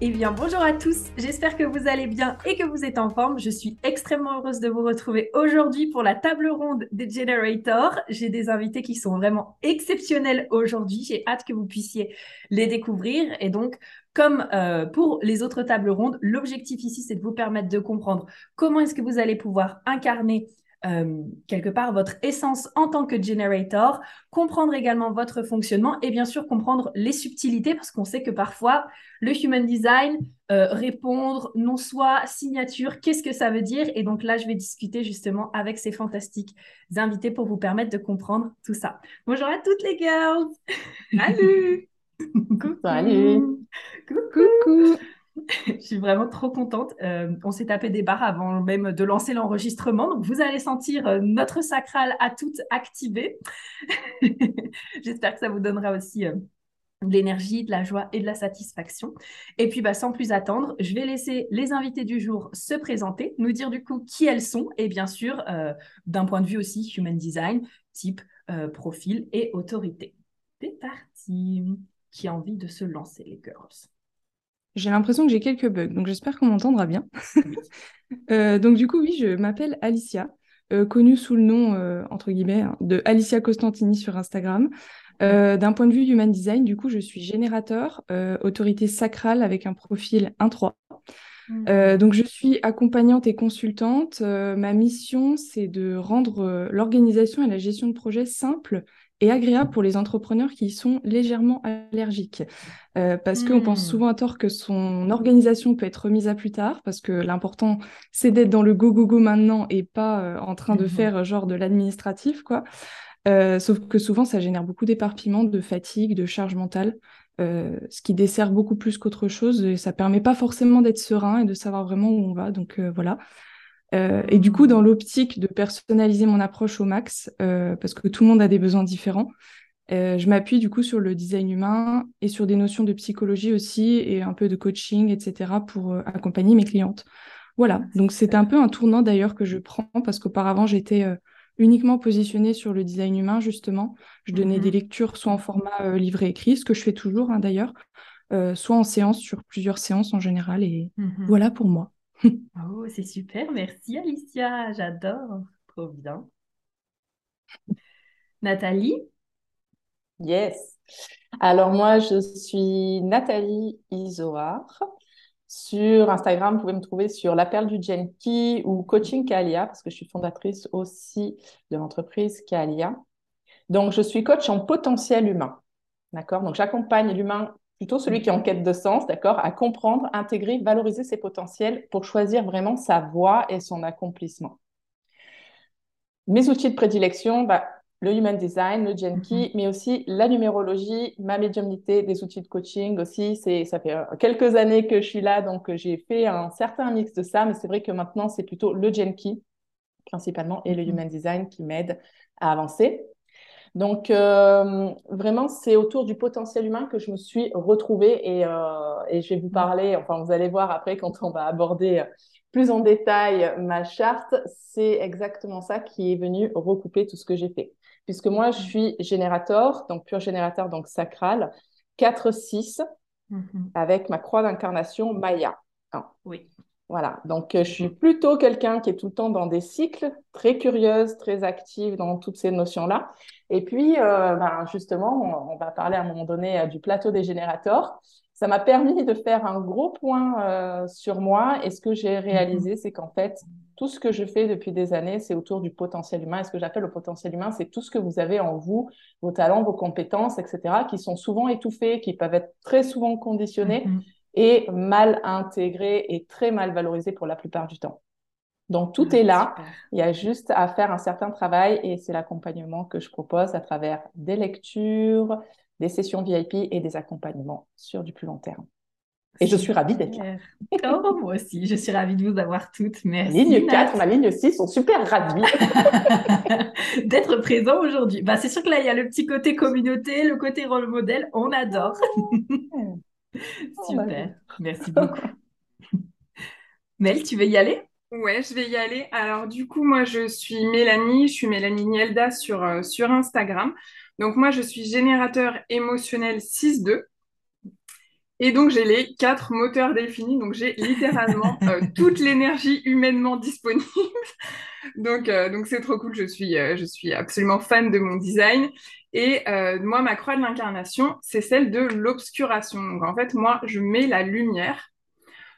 Eh bien, bonjour à tous, j'espère que vous allez bien et que vous êtes en forme. Je suis extrêmement heureuse de vous retrouver aujourd'hui pour la table ronde des Generators. J'ai des invités qui sont vraiment exceptionnels aujourd'hui. J'ai hâte que vous puissiez les découvrir. Et donc, comme euh, pour les autres tables rondes, l'objectif ici, c'est de vous permettre de comprendre comment est-ce que vous allez pouvoir incarner euh, quelque part votre essence en tant que generator, comprendre également votre fonctionnement et bien sûr comprendre les subtilités parce qu'on sait que parfois le human design, euh, répondre, non soit, signature, qu'est-ce que ça veut dire? Et donc là, je vais discuter justement avec ces fantastiques invités pour vous permettre de comprendre tout ça. Bonjour à toutes les girls. Salut. Coucou. Salut. Coucou je suis vraiment trop contente. Euh, on s'est tapé des barres avant même de lancer l'enregistrement. Donc, vous allez sentir euh, notre sacral à toutes activé. J'espère que ça vous donnera aussi euh, de l'énergie, de la joie et de la satisfaction. Et puis, bah, sans plus attendre, je vais laisser les invités du jour se présenter, nous dire du coup qui elles sont et bien sûr, d'un point de vue aussi human design, type, profil et autorité. C'est parti. Qui a envie de se lancer, les girls? J'ai l'impression que j'ai quelques bugs, donc j'espère qu'on m'entendra bien. Euh, donc du coup, oui, je m'appelle Alicia, euh, connue sous le nom, euh, entre guillemets, hein, de Alicia Costantini sur Instagram. D'un point de vue human design, du coup, je suis générateur, autorité sacrale avec un profil 1-3. Mmh. donc je suis accompagnante et consultante. ma mission, c'est de rendre l'organisation et la gestion de projet simple et agréable pour les entrepreneurs qui y sont légèrement allergiques. Euh, parce qu'on pense hmm. souvent à tort que son organisation peut être remise à plus tard, parce que l'important, c'est d'être dans le go-go-go maintenant et pas euh, en train de mhm. faire genre de l'administratif, quoi. Euh, sauf que souvent, ça génère beaucoup d'éparpillement, de fatigue, de charge mentale, ce qui dessert beaucoup plus qu'autre chose. Et ça permet pas forcément d'être serein et de savoir vraiment où on va. Donc voilà. Euh, et du coup, dans l'optique de personnaliser mon approche au max, euh, parce que tout le monde a des besoins différents, euh, je m'appuie du coup sur le design humain et sur des notions de psychologie aussi et un peu de coaching, etc. pour accompagner mes clientes. Voilà, donc c'est un peu un tournant d'ailleurs que je prends parce qu'auparavant j'étais uniquement positionnée sur le design humain justement. Je donnais des mm-hmm. lectures soit en format livret écrit, ce que je fais toujours hein, d'ailleurs, soit en séance sur plusieurs séances en général et mm-hmm. voilà pour moi. Oh, c'est super. Merci Alicia. J'adore. Trop bien. Nathalie? Yes. Alors moi, je suis Nathalie Isoar. Sur Instagram, vous pouvez me trouver sur La Perle du Genki ou Coaching Kalia, parce que je suis fondatrice aussi de l'entreprise Kalia. Donc, je suis coach en potentiel humain. D'accord? Donc, j'accompagne l'humain plutôt celui qui est en quête de sens, d'accord, à comprendre, intégrer, valoriser ses potentiels pour choisir vraiment sa voie et son accomplissement. Mes outils de prédilection, bah, le Human Design, le Genki, mhm. mais aussi la numérologie, ma médiumnité, des outils de coaching aussi. C'est, ça fait euh, quelques années que je suis là, donc euh, j'ai fait un certain mix de ça, mais c'est vrai que maintenant, c'est plutôt le Genki principalement et le mhm. Human Design qui m'aident à avancer. Donc, euh, vraiment, c'est autour du potentiel humain que je me suis retrouvée et, euh, et, je vais vous parler, enfin, vous allez voir après quand on va aborder plus en détail ma charte, c'est exactement ça qui est venu recouper tout ce que j'ai fait. Puisque moi, je suis générateur, donc pur générateur, donc sacral, 4-6, mm-hmm. avec ma croix d'incarnation Maya. Oui. Voilà, donc euh, je suis plutôt quelqu'un qui est tout le temps dans des cycles, très curieuse, très active dans toutes ces notions-là. Et puis, euh, ben, justement, on, va parler à un moment donné euh, du plateau des générateurs. Ça m'a permis de faire un gros point sur moi. Et ce que j'ai réalisé, c'est qu'en fait, tout ce que je fais depuis des années, c'est autour du potentiel humain. Et ce que j'appelle le potentiel humain, c'est tout ce que vous avez en vous, vos talents, vos compétences, etc., qui sont souvent étouffés, qui peuvent être très souvent conditionnés. Mm-hmm et mal intégré et très mal valorisé pour la plupart du temps. Donc tout est là, il y a juste à faire un certain travail et c'est l'accompagnement que je propose à travers des lectures, des sessions VIP et des accompagnements sur du plus long terme. Et je suis ravie d'être là. Oh, moi aussi, je suis ravie de vous avoir toutes. Merci. Ligne 4, ma ligne 6 sont super ravis d'être présent aujourd'hui. Bah, c'est sûr que là, il y a le petit côté communauté, le côté rôle modèle. On adore. Super. Merci beaucoup. Mel, tu veux y aller? Ouais, je vais y aller. Alors, du coup, moi, je suis Mélanie. Je suis Mélanie Nielda sur, euh, sur Instagram. Donc, moi, je suis générateur émotionnel 6-2. Et donc, j'ai les quatre moteurs définis. Donc, j'ai littéralement euh, toute l'énergie humainement disponible. donc, euh, donc c'est trop cool. Je suis, euh, je suis absolument fan de mon design. Et moi, ma croix de l'incarnation, c'est celle de l'obscuration. Donc, en fait, moi, je mets la lumière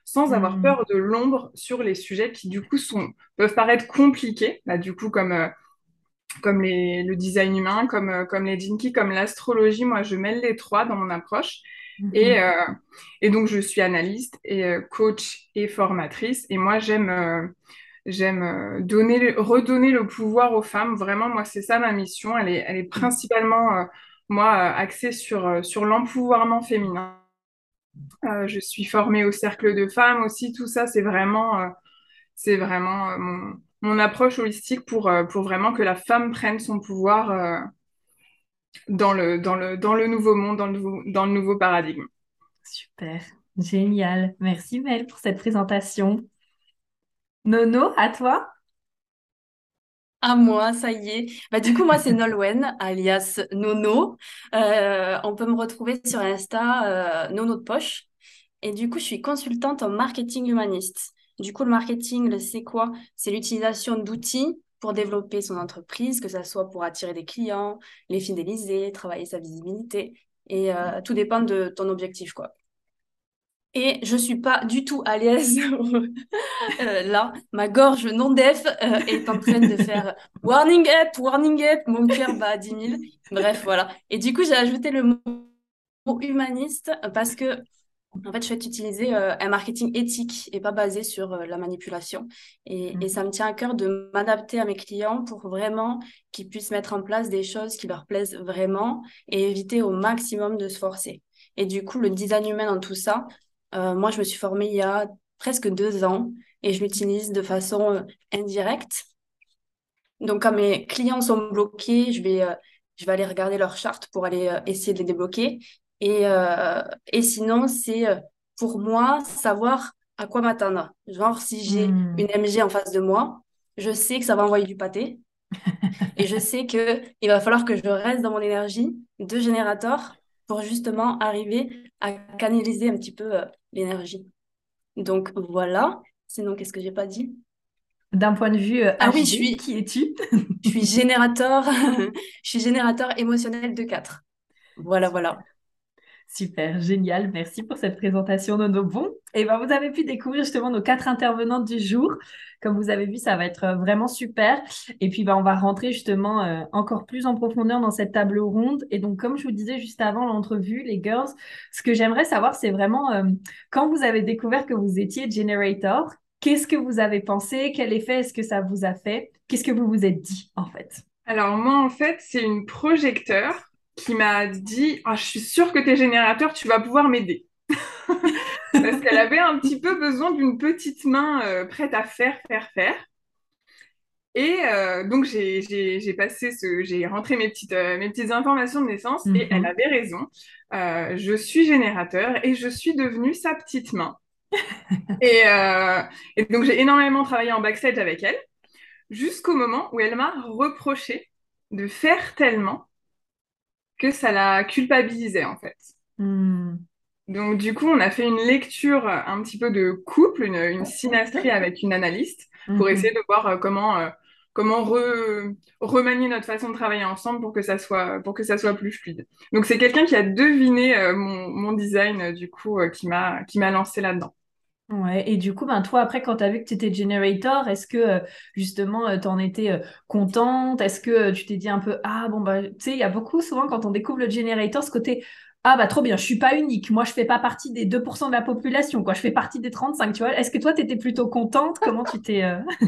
sans avoir hmm. peur de l'ombre sur les sujets qui, du coup, sont, peuvent paraître compliqués. Bah, du coup, comme comme les, le design humain, comme, comme les jinkies, comme l'astrologie, moi je mêle les trois dans mon approche. Mhm. Et, euh, et, donc, je suis analyste et euh, coach et formatrice. Et moi, j'aime euh, j'aime donner, redonner le pouvoir aux femmes. Vraiment, moi, c'est ça ma mission. Elle est, principalement, moi, axée sur, sur l'empouvoirment féminin. je suis formée au cercle de femmes aussi. Tout ça, c'est vraiment, c'est vraiment mon, mon, approche holistique pour, pour vraiment que la femme prenne son pouvoir dans le, dans le, dans le nouveau monde, dans le nouveau, dans le nouveau paradigme. Super, génial. Merci Mel pour cette présentation. Nono, à toi à moi, ça y est. Bah, du coup, moi, c'est Nolwenn, alias Nono. Euh, on peut me retrouver sur Insta, euh, Nono de poche. Et du coup, je suis consultante en marketing humaniste. Du coup, le marketing, c'est quoi? C'est l'utilisation d'outils pour développer son entreprise, que ce soit pour attirer des clients, les fidéliser, travailler sa visibilité. Et euh, tout dépend de ton objectif, quoi. Et je suis pas du tout à l'aise euh, là. Ma gorge non def euh, est en train de faire warning up, warning up. Mon cœur bat à 10 000. Bref, voilà. Et du coup, j'ai ajouté le mot humaniste parce que en fait, je souhaite utiliser euh, un marketing éthique et pas basé sur euh, la manipulation. Et, et, ça me tient à cœur de m'adapter à mes clients pour vraiment qu'ils puissent mettre en place des choses qui leur plaisent vraiment et éviter au maximum de se forcer. Et du coup, le design humain dans tout ça, euh, moi, je me suis formée il y a presque deux ans et je l'utilise de façon indirecte. Donc, quand mes clients sont bloqués, je vais, je vais aller regarder leur charte pour aller essayer de les débloquer. Et, euh, et sinon, c'est euh, pour moi savoir à quoi m'attendre. Genre, si j'ai hmm. une MG en face de moi, je sais que ça va envoyer du pâté. et je sais que il va falloir que je reste dans mon énergie de générateur pour justement arriver à canaliser un petit peu euh, l'énergie. Donc voilà. Sinon, qu'est-ce que j'ai pas dit? D'un point de vue ah oui, je suis qui es-tu Je suis générateur. je suis générateur émotionnel de 4. Voilà, voilà. Super, génial. Merci pour cette présentation de nos bons. Et ben, vous avez pu découvrir justement nos quatre intervenantes du jour. Comme vous avez vu, ça va être euh, vraiment super. Et puis, ben, on va rentrer justement euh, encore plus en profondeur dans cette table ronde. Et donc, comme je vous disais juste avant l'entrevue, les girls, ce que j'aimerais savoir, c'est vraiment euh, quand vous avez découvert que vous étiez generator, qu'est-ce que vous avez pensé? Quel effet est-ce que ça vous a fait? Qu'est-ce que vous vous êtes dit en fait? Alors, moi, en fait, c'est une projecteur qui m'a dit ah, Je suis sûre que tu es générateur, tu vas pouvoir m'aider. Parce qu'elle avait un petit peu besoin d'une petite main euh, prête à faire, faire, faire. Et euh, donc, j'ai passé ce, j'ai rentré mes petites, euh, mes petites informations de naissance et elle mhm. avait raison. je suis générateur et je suis devenue sa petite main. et, et, donc, j'ai énormément travaillé en backstage avec elle jusqu'au moment où elle m'a reproché de faire tellement que ça la culpabilisait en fait. Hmm. Donc du coup, on a fait une lecture un petit peu de couple, une, synastrie avec une analyste pour mhm. essayer de voir euh, comment euh, comment remanier notre façon de travailler ensemble pour que ça soit pour que ça soit plus fluide. Donc c'est quelqu'un qui a deviné euh, mon, design du coup qui m'a qui m'a lancé là-dedans. Ouais, et du coup, ben, toi, après, quand tu as vu que tu étais generator, est-ce que euh, justement, euh, tu en étais euh, contente? Est-ce que tu t'es dit un peu, ah bon, bah, tu sais, il y a beaucoup, souvent, quand on découvre le generator, ce côté, ah bah trop bien, je suis pas unique, moi je fais pas partie des 2% de la population, quoi, je fais partie des 35, tu vois. Est-ce que toi, tu étais plutôt contente? Comment tu t'es.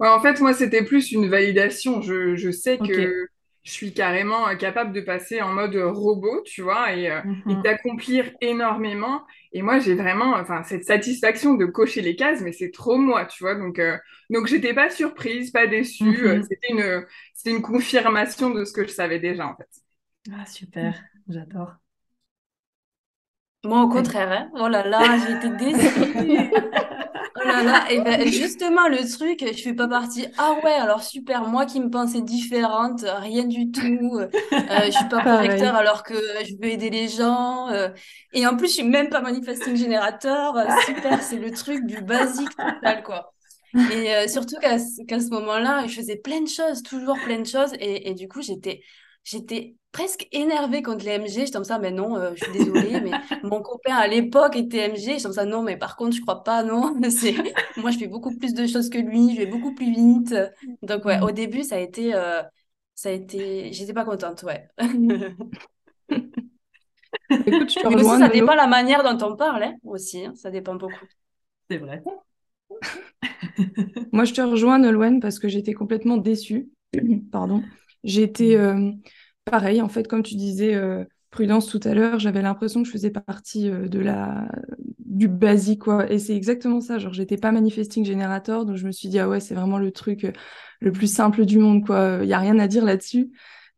ouais, en fait, moi, c'était plus une validation. Je, je sais que je suis carrément capable de passer en mode robot, tu vois, et, et Mhm. d'accomplir énormément. Et moi, j'ai vraiment, enfin, cette satisfaction de cocher les cases, mais c'est trop moi, tu vois. Donc, euh, donc j'étais pas surprise, pas déçue. euh, Mhm. c'était une, c'était une confirmation de ce que je savais déjà, en fait. Ah, super, j'adore. Moi, au contraire, hein. Oh là là, j'ai été déçue. Et ben justement le truc, je fais pas partie. Ah ouais, alors super, moi qui me pensais différente, rien du tout. euh, je suis pas projecteur alors que je veux aider les gens. euh, et en plus, je suis même pas manifesting générateur. euh, super, c'est le truc du basique total quoi. Et euh, surtout qu'à ce- moment-là, je faisais plein de choses, toujours plein de choses, et, et du coup j'étais j'étais presque énervée contre les MG. J'étais comme ça, mais non, euh, je suis désolée, mais mon copain à l'époque était MG. J'étais comme ça, non, mais par contre, je crois pas, non. Moi, je fais beaucoup plus de choses que lui, je vais beaucoup plus vite. Donc, ouais, au début, ça a été. euh, ça a été... J'étais pas contente, ouais. Écoute, je te Mais aussi, rejoins, ça dépend la manière dont on parle, hein, aussi. hein, ça dépend beaucoup. C'est vrai. Moi, je te rejoins, Nolwenn, parce que j'étais complètement déçue. Pardon. J'étais euh, pareil, en fait, comme tu disais, euh, Prudence tout à l'heure, j'avais l'impression que je faisais partie euh, de la du basique, quoi. Et c'est exactement ça. Genre, j'étais pas manifesting générateur, donc je me suis dit, ah ouais, c'est vraiment le truc euh, le plus simple du monde, quoi. Il y a rien à dire là-dessus.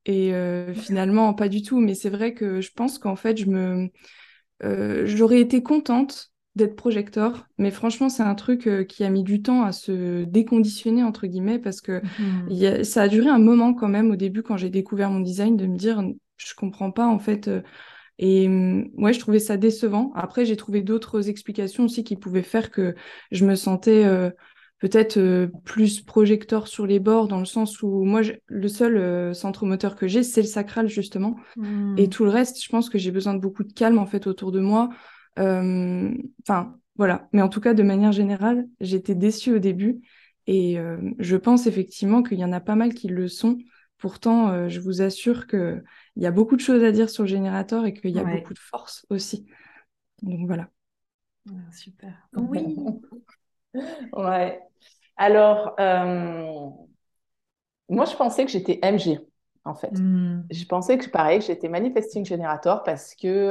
Et finalement, pas du tout. Mais c'est vrai que je pense qu'en fait, j'aurais été contente d'être projecteur, mais franchement, c'est un truc euh, qui a mis du temps à se déconditionner, entre guillemets, parce que Mhm. il y a- ça a duré un moment quand même au début, quand j'ai découvert mon design, de me dire, je comprends pas, en fait. euh, et hum, ouais, je trouvais ça décevant. Après, j'ai trouvé d'autres explications aussi qui pouvaient faire que je me sentais euh, peut-être plus projecteur sur les bords, dans le sens où moi, je- le seul centre moteur que j'ai, c'est le sacral, justement. Mhm. Et tout le reste, je pense que j'ai besoin de beaucoup de calme en fait autour de moi. Euh, Enfin, voilà. Mais en tout cas, de manière générale, j'étais déçue au début. Et euh, je pense effectivement qu'il y en a pas mal qui le sont. Pourtant, euh, je vous assure qu'il y a beaucoup de choses à dire sur le générateur et qu'il y a Ouais. beaucoup de force aussi. Donc voilà. Ah, super. Oui. Ouais. Alors, euh, moi, je pensais que j'étais MG, en fait. Mhm. Je pensais que, pareil, que j'étais manifesting generator parce que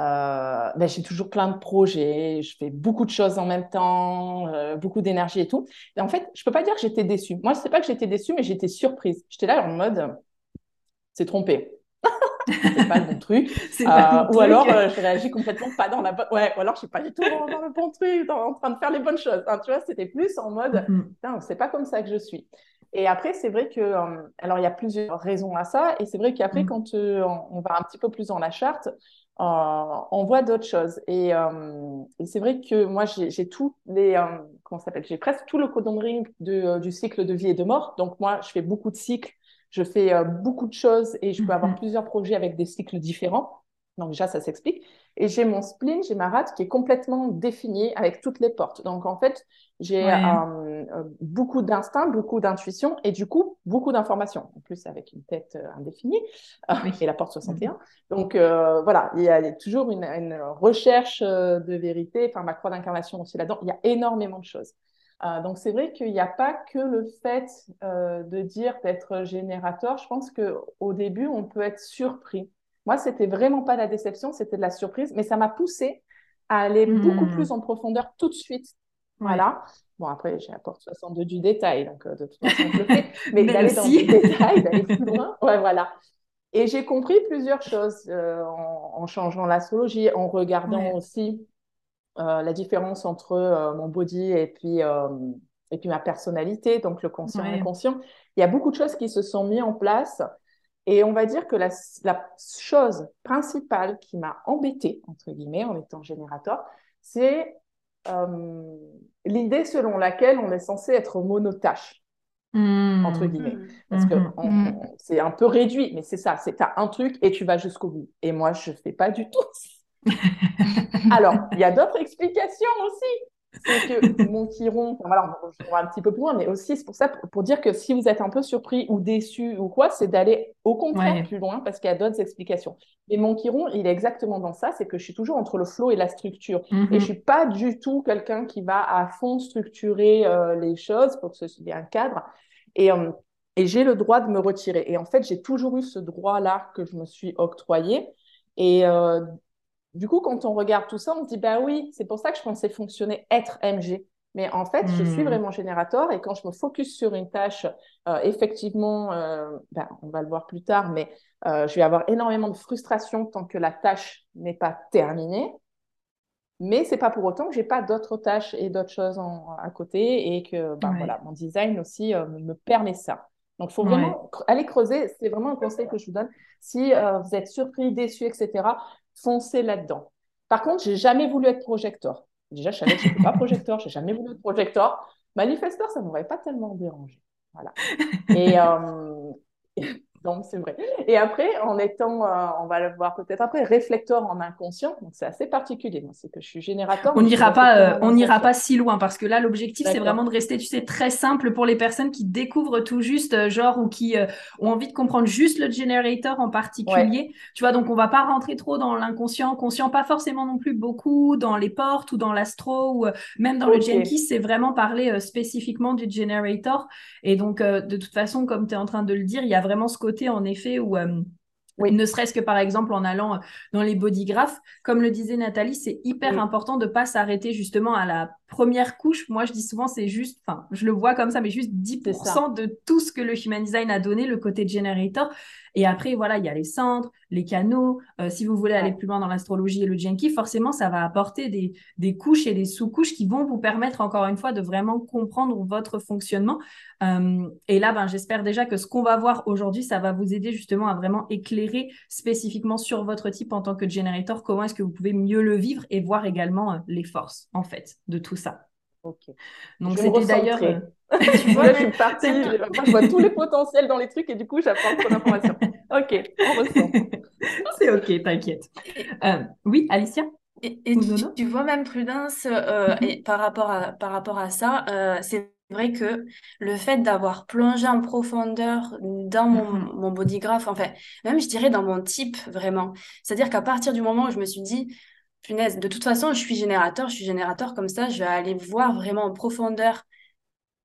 euh, ben, j'ai toujours plein de projets, je fais beaucoup de choses en même temps, euh, beaucoup d'énergie et tout. Et en fait, je peux pas dire que j'étais déçue. Moi, c'est pas que j'étais déçue, mais j'étais surprise. J'étais là en mode, c'est trompé. C'est pas le bon truc. Pas Euh, ou truc. alors, euh, je réagis complètement pas dans la bonne. Ouais, ou alors, je suis pas du tout dans, dans le bon truc, dans- en train de faire les bonnes choses. Hein, tu vois, c'était plus en mode, Mhm. Putain, c'est pas comme ça que je suis. Et après, c'est vrai que, euh, alors il y a plusieurs raisons à ça, et c'est vrai qu'après, Mm. quand euh, on va un petit peu plus dans la charte, euh, on voit d'autres choses. Et, euh, et c'est vrai que moi, j'ai tous les, euh, comment s'appelle, j'ai presque tout le codon ring de, du cycle de vie et de mort. Donc moi, je fais beaucoup de cycles, je fais beaucoup de choses, et je peux avoir Mhm. plusieurs projets avec des cycles différents. Donc déjà, ça s'explique. Et j'ai mon spleen, j'ai ma rate qui est complètement définie avec toutes les portes. Donc en fait, j'ai Ouais. euh, euh, beaucoup d'instinct, beaucoup d'intuition et du coup, beaucoup d'informations. En plus, avec une tête euh, indéfinie euh, Oui. et la porte 61. Donc euh, voilà, il y a toujours une, une recherche de vérité. Enfin, ma croix d'incarnation aussi là-dedans. Il y a énormément de choses. Donc c'est vrai qu'il n'y a pas que le fait de dire d'être générateur. Je pense que au début, on peut être surpris. Moi, c'était vraiment pas la déception, c'était de la surprise, mais ça m'a poussé à aller beaucoup Mhm. plus en profondeur tout de suite. Ouais. Voilà. Bon, après, j'ai apporte 62 du détail, donc euh, de toute façon, je le fais. Mais d'aller dans le détail, d'aller plus loin. Ouais, voilà. Et j'ai compris plusieurs choses euh, en, en changeant l'astrologie, en regardant Ouais. aussi euh, la différence entre mon body et puis, et puis ma personnalité, donc le conscient et Ouais. l'inconscient. Il y a beaucoup de choses qui se sont mises en place. Et on va dire que la, la chose principale qui m'a embêtée, entre guillemets, en étant générateur, c'est euh, l'idée selon laquelle on est censé être monotâche, entre Mhm. guillemets. Mhm. Parce que on- on- c'est un peu réduit, mais c'est ça, c'est t'as un truc et tu vas jusqu'au bout. Et moi, je fais pas du tout. Alors, il y a d'autres explications aussi. C'est que mon chiron, enfin, voilà, on va un petit peu plus loin, mais aussi c'est pour ça, pour, pour dire que si vous êtes un peu surpris ou déçu ou quoi, c'est d'aller au contraire Ouais. plus loin parce qu'il y a d'autres explications. Mais mon chiron, il est exactement dans ça, c'est que je suis toujours entre le flow et la structure. Et je Mhm. suis pas du tout quelqu'un qui va à fond structurer euh, les choses pour que ce soit un cadre. Et, euh, et j'ai le droit de me retirer. Et en fait, j'ai toujours eu ce droit-là que je me suis octroyé. Et euh, du coup, quand on regarde tout ça, on se dit, bah oui, c'est pour ça que je pensais fonctionner être MG. Mais en fait, je suis hmm. vraiment générateur et quand je me focus sur une tâche, euh, effectivement, euh, ben, on va le voir plus tard, mais euh, je vais avoir énormément de frustration tant que la tâche n'est pas terminée. Mais c'est pas pour autant que j'ai pas d'autres tâches et d'autres choses à côté et que ben, voilà, mon design aussi me permet ça. Donc, il faut vraiment aller creuser. C'est vraiment un conseil que je vous donne. Si vous êtes surpris, déçu, etc., foncez là-dedans. Par contre, j'ai jamais voulu être projecteur. Déjà, je savais que je n'étais pas projecteur, j'ai jamais voulu être projecteur. Manifesteur, ça ne m'aurait pas tellement dérangé. Voilà. Et, euh, donc, c'est vrai. Et après, en étant, euh, on va le voir peut-être après, réflecteur en inconscient, donc c'est assez particulier. Moi, c'est que je suis générateur. On n'ira pas, euh, on n'ira pas si loin parce que là, l'objectif, c'est vraiment de rester, tu sais, très simple pour les personnes qui découvrent tout juste, euh, genre, ou qui ont envie de comprendre juste le generator en particulier. Tu vois, donc on va pas rentrer trop dans l'inconscient, conscient, pas forcément non plus beaucoup dans les portes ou dans l'astro ou même dans le Jenkins, c'est vraiment parler spécifiquement du generator. Et donc, de toute façon, comme tu es en train de le dire, il y a vraiment ce côté en effet, où euh, ne serait-ce que par exemple en allant dans les bodygraphes, comme le disait Nathalie, c'est hyper important de ne pas s'arrêter justement à la première couche. Moi, je dis souvent, c'est juste, enfin, je le vois comme ça, mais juste 10% de tout ce que le Human Design a donné, le côté generator. Et après, voilà, il y a les centres, les canaux. Euh, si vous voulez aller plus loin dans l'astrologie et le Genki, forcément, ça va apporter des, des couches et des sous-couches qui vont vous permettre, encore une fois, de vraiment comprendre votre fonctionnement. Euh, et là, ben, j'espère déjà que ce qu'on va voir aujourd'hui, ça va vous aider justement à vraiment éclairer spécifiquement sur votre type en tant que generator, comment est-ce que vous pouvez mieux le vivre et voir également euh, les forces, en fait, de tout ça. Ok. Donc, c'était d'ailleurs. tu vois, je suis partie, je, vois tous les potentiels dans les trucs et du coup, j'apprends trop d'informations. ok, on ressent. C'est ok, t'inquiète. Euh, oui, Alicia et, tu, vois même Prudence euh, mhm. et par rapport à par rapport à ça, euh, c'est vrai que le fait d'avoir plongé en profondeur dans mon, mhm. mon bodygraph, enfin même je dirais dans mon type vraiment, c'est-à-dire qu'à partir du moment où je me suis dit punaise, de toute façon je suis générateur, je suis générateur comme ça, je vais aller voir vraiment en profondeur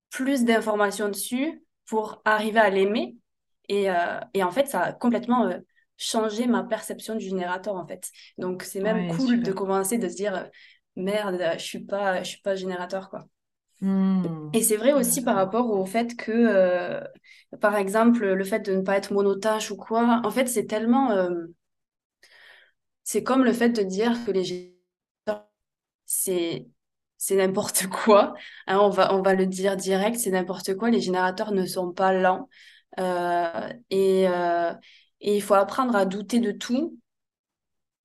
plus d'informations dessus pour arriver à l'aimer. Et, euh, et, en fait, ça a complètement euh, changé ma perception du générateur, en fait. Donc, c'est même cool de commencer de se dire, merde, je suis pas, je suis pas générateur, quoi. Mmh. Et c'est vrai aussi par rapport au fait que, par exemple, le fait de ne pas être monotache ou quoi, en fait, c'est tellement... c'est comme le fait de dire que les générateurs, c'est c'est n'importe quoi. Hein, on, va, on va le dire direct, c'est n'importe quoi. Les générateurs ne sont pas lents. Euh, et, euh, et, il faut apprendre à douter de tout,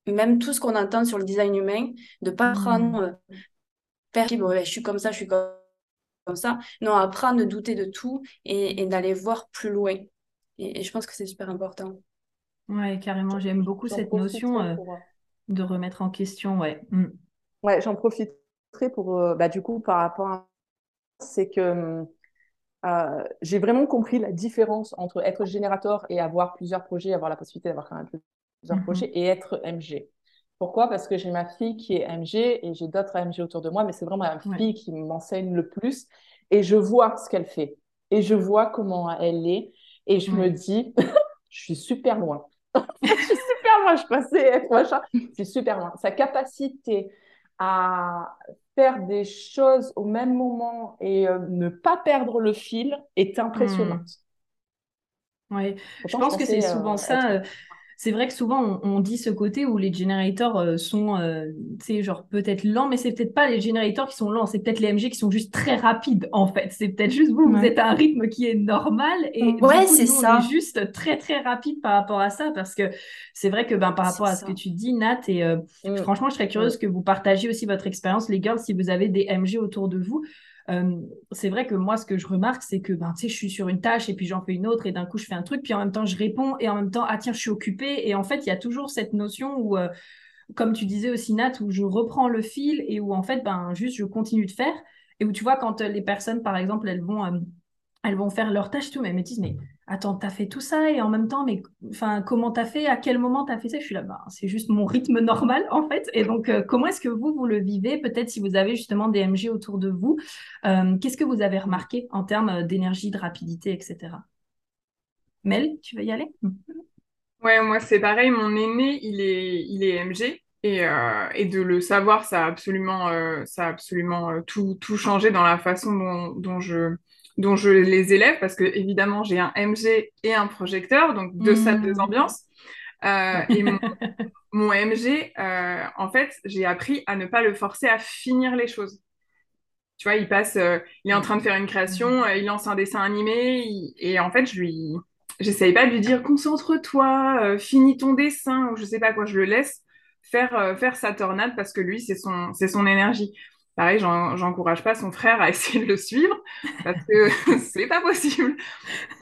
même tout ce qu'on entend sur le design humain, de ne pas mmh. prendre euh, je suis comme ça, je suis comme, ça. Non, apprendre à douter de tout et, et d'aller voir plus loin. Et, je pense que c'est super important. Ouais, carrément, j'aime beaucoup cette notion de remettre en question. Ouais, mmh. ouais j'en profite pour, euh, bah, du coup, par rapport à c'est que euh, j'ai vraiment compris la différence entre être générateur et avoir plusieurs projets, avoir la possibilité d'avoir quand même plusieurs mm-hmm. projets et être MG. Pourquoi? Parce que j'ai ma fille qui est MG et j'ai d'autres MG autour de moi, mais c'est vraiment ma fille qui m'enseigne le plus et je vois ce qu'elle fait et je vois comment elle est et je me dis, je suis super loin. je suis super loin, je passais machin, je suis super loin. Sa capacité à faire des choses au même moment et euh, ne pas perdre le fil est impressionnante. Mmh. Oui, je pense que c'est souvent euh, ça c'est vrai que souvent on, dit ce côté où les générateurs euh, sont, euh, tu sais, genre peut-être lents, mais c'est peut-être pas les générateurs qui sont lents, c'est peut-être les MG qui sont juste très rapides en fait. C'est peut-être juste vous, vous êtes à un rythme qui est normal et ouais, c'est ça. On est juste très très rapide par rapport à ça parce que c'est vrai que ben par rapport à ce que tu dis, Nat, et euh, mm. franchement, je serais curieuse que vous partagiez aussi votre expérience, les girls, si vous avez des MG autour de vous. Euh, c'est vrai que moi, ce que je remarque, c'est que ben, je suis sur une tâche et puis j'en fais une autre et d'un coup, je fais un truc, puis en même temps, je réponds et en même temps, ah tiens, je suis occupée. Et en fait, il y a toujours cette notion où, euh, comme tu disais aussi, Nat, où je reprends le fil et où en fait, ben, juste, je continue de faire. Et où tu vois, quand euh, les personnes, par exemple, elles vont, elles vont faire leur tâche, tout, mais elles me disent, mais attends, t'as fait tout ça et en même temps, mais enfin, comment t'as fait? À quel moment t'as fait ça? Je suis là, bah, c'est juste mon rythme normal en fait. Et donc, euh, comment est-ce que vous vous le vivez? Peut-être si vous avez justement des MG autour de vous, euh, qu'est-ce que vous avez remarqué en termes d'énergie, de rapidité, etc. Mel, tu veux y aller? Ouais, moi c'est pareil, mon aîné, il est, MG. Et, euh, de le savoir, ça a absolument, euh, euh, tout, changé dans la façon dont je, dont je les élève, parce que évidemment j'ai un MG et un projecteur, donc deux salles, deux Mmh. ambiances. Euh, et mon, mon MG, euh, en fait, j'ai appris à ne pas le forcer à finir les choses. Tu vois, il passe, euh, il est en train de faire une création, euh, il lance un dessin animé, il- et en fait, je lui, j'essaye pas de lui dire concentre-toi, finis ton dessin, ou je sais pas quoi, je le laisse faire, faire sa tornade parce que lui, c'est son, c'est son énergie. Pareil, j'en- j'encourage pas son frère à essayer de le suivre parce que c'est pas possible.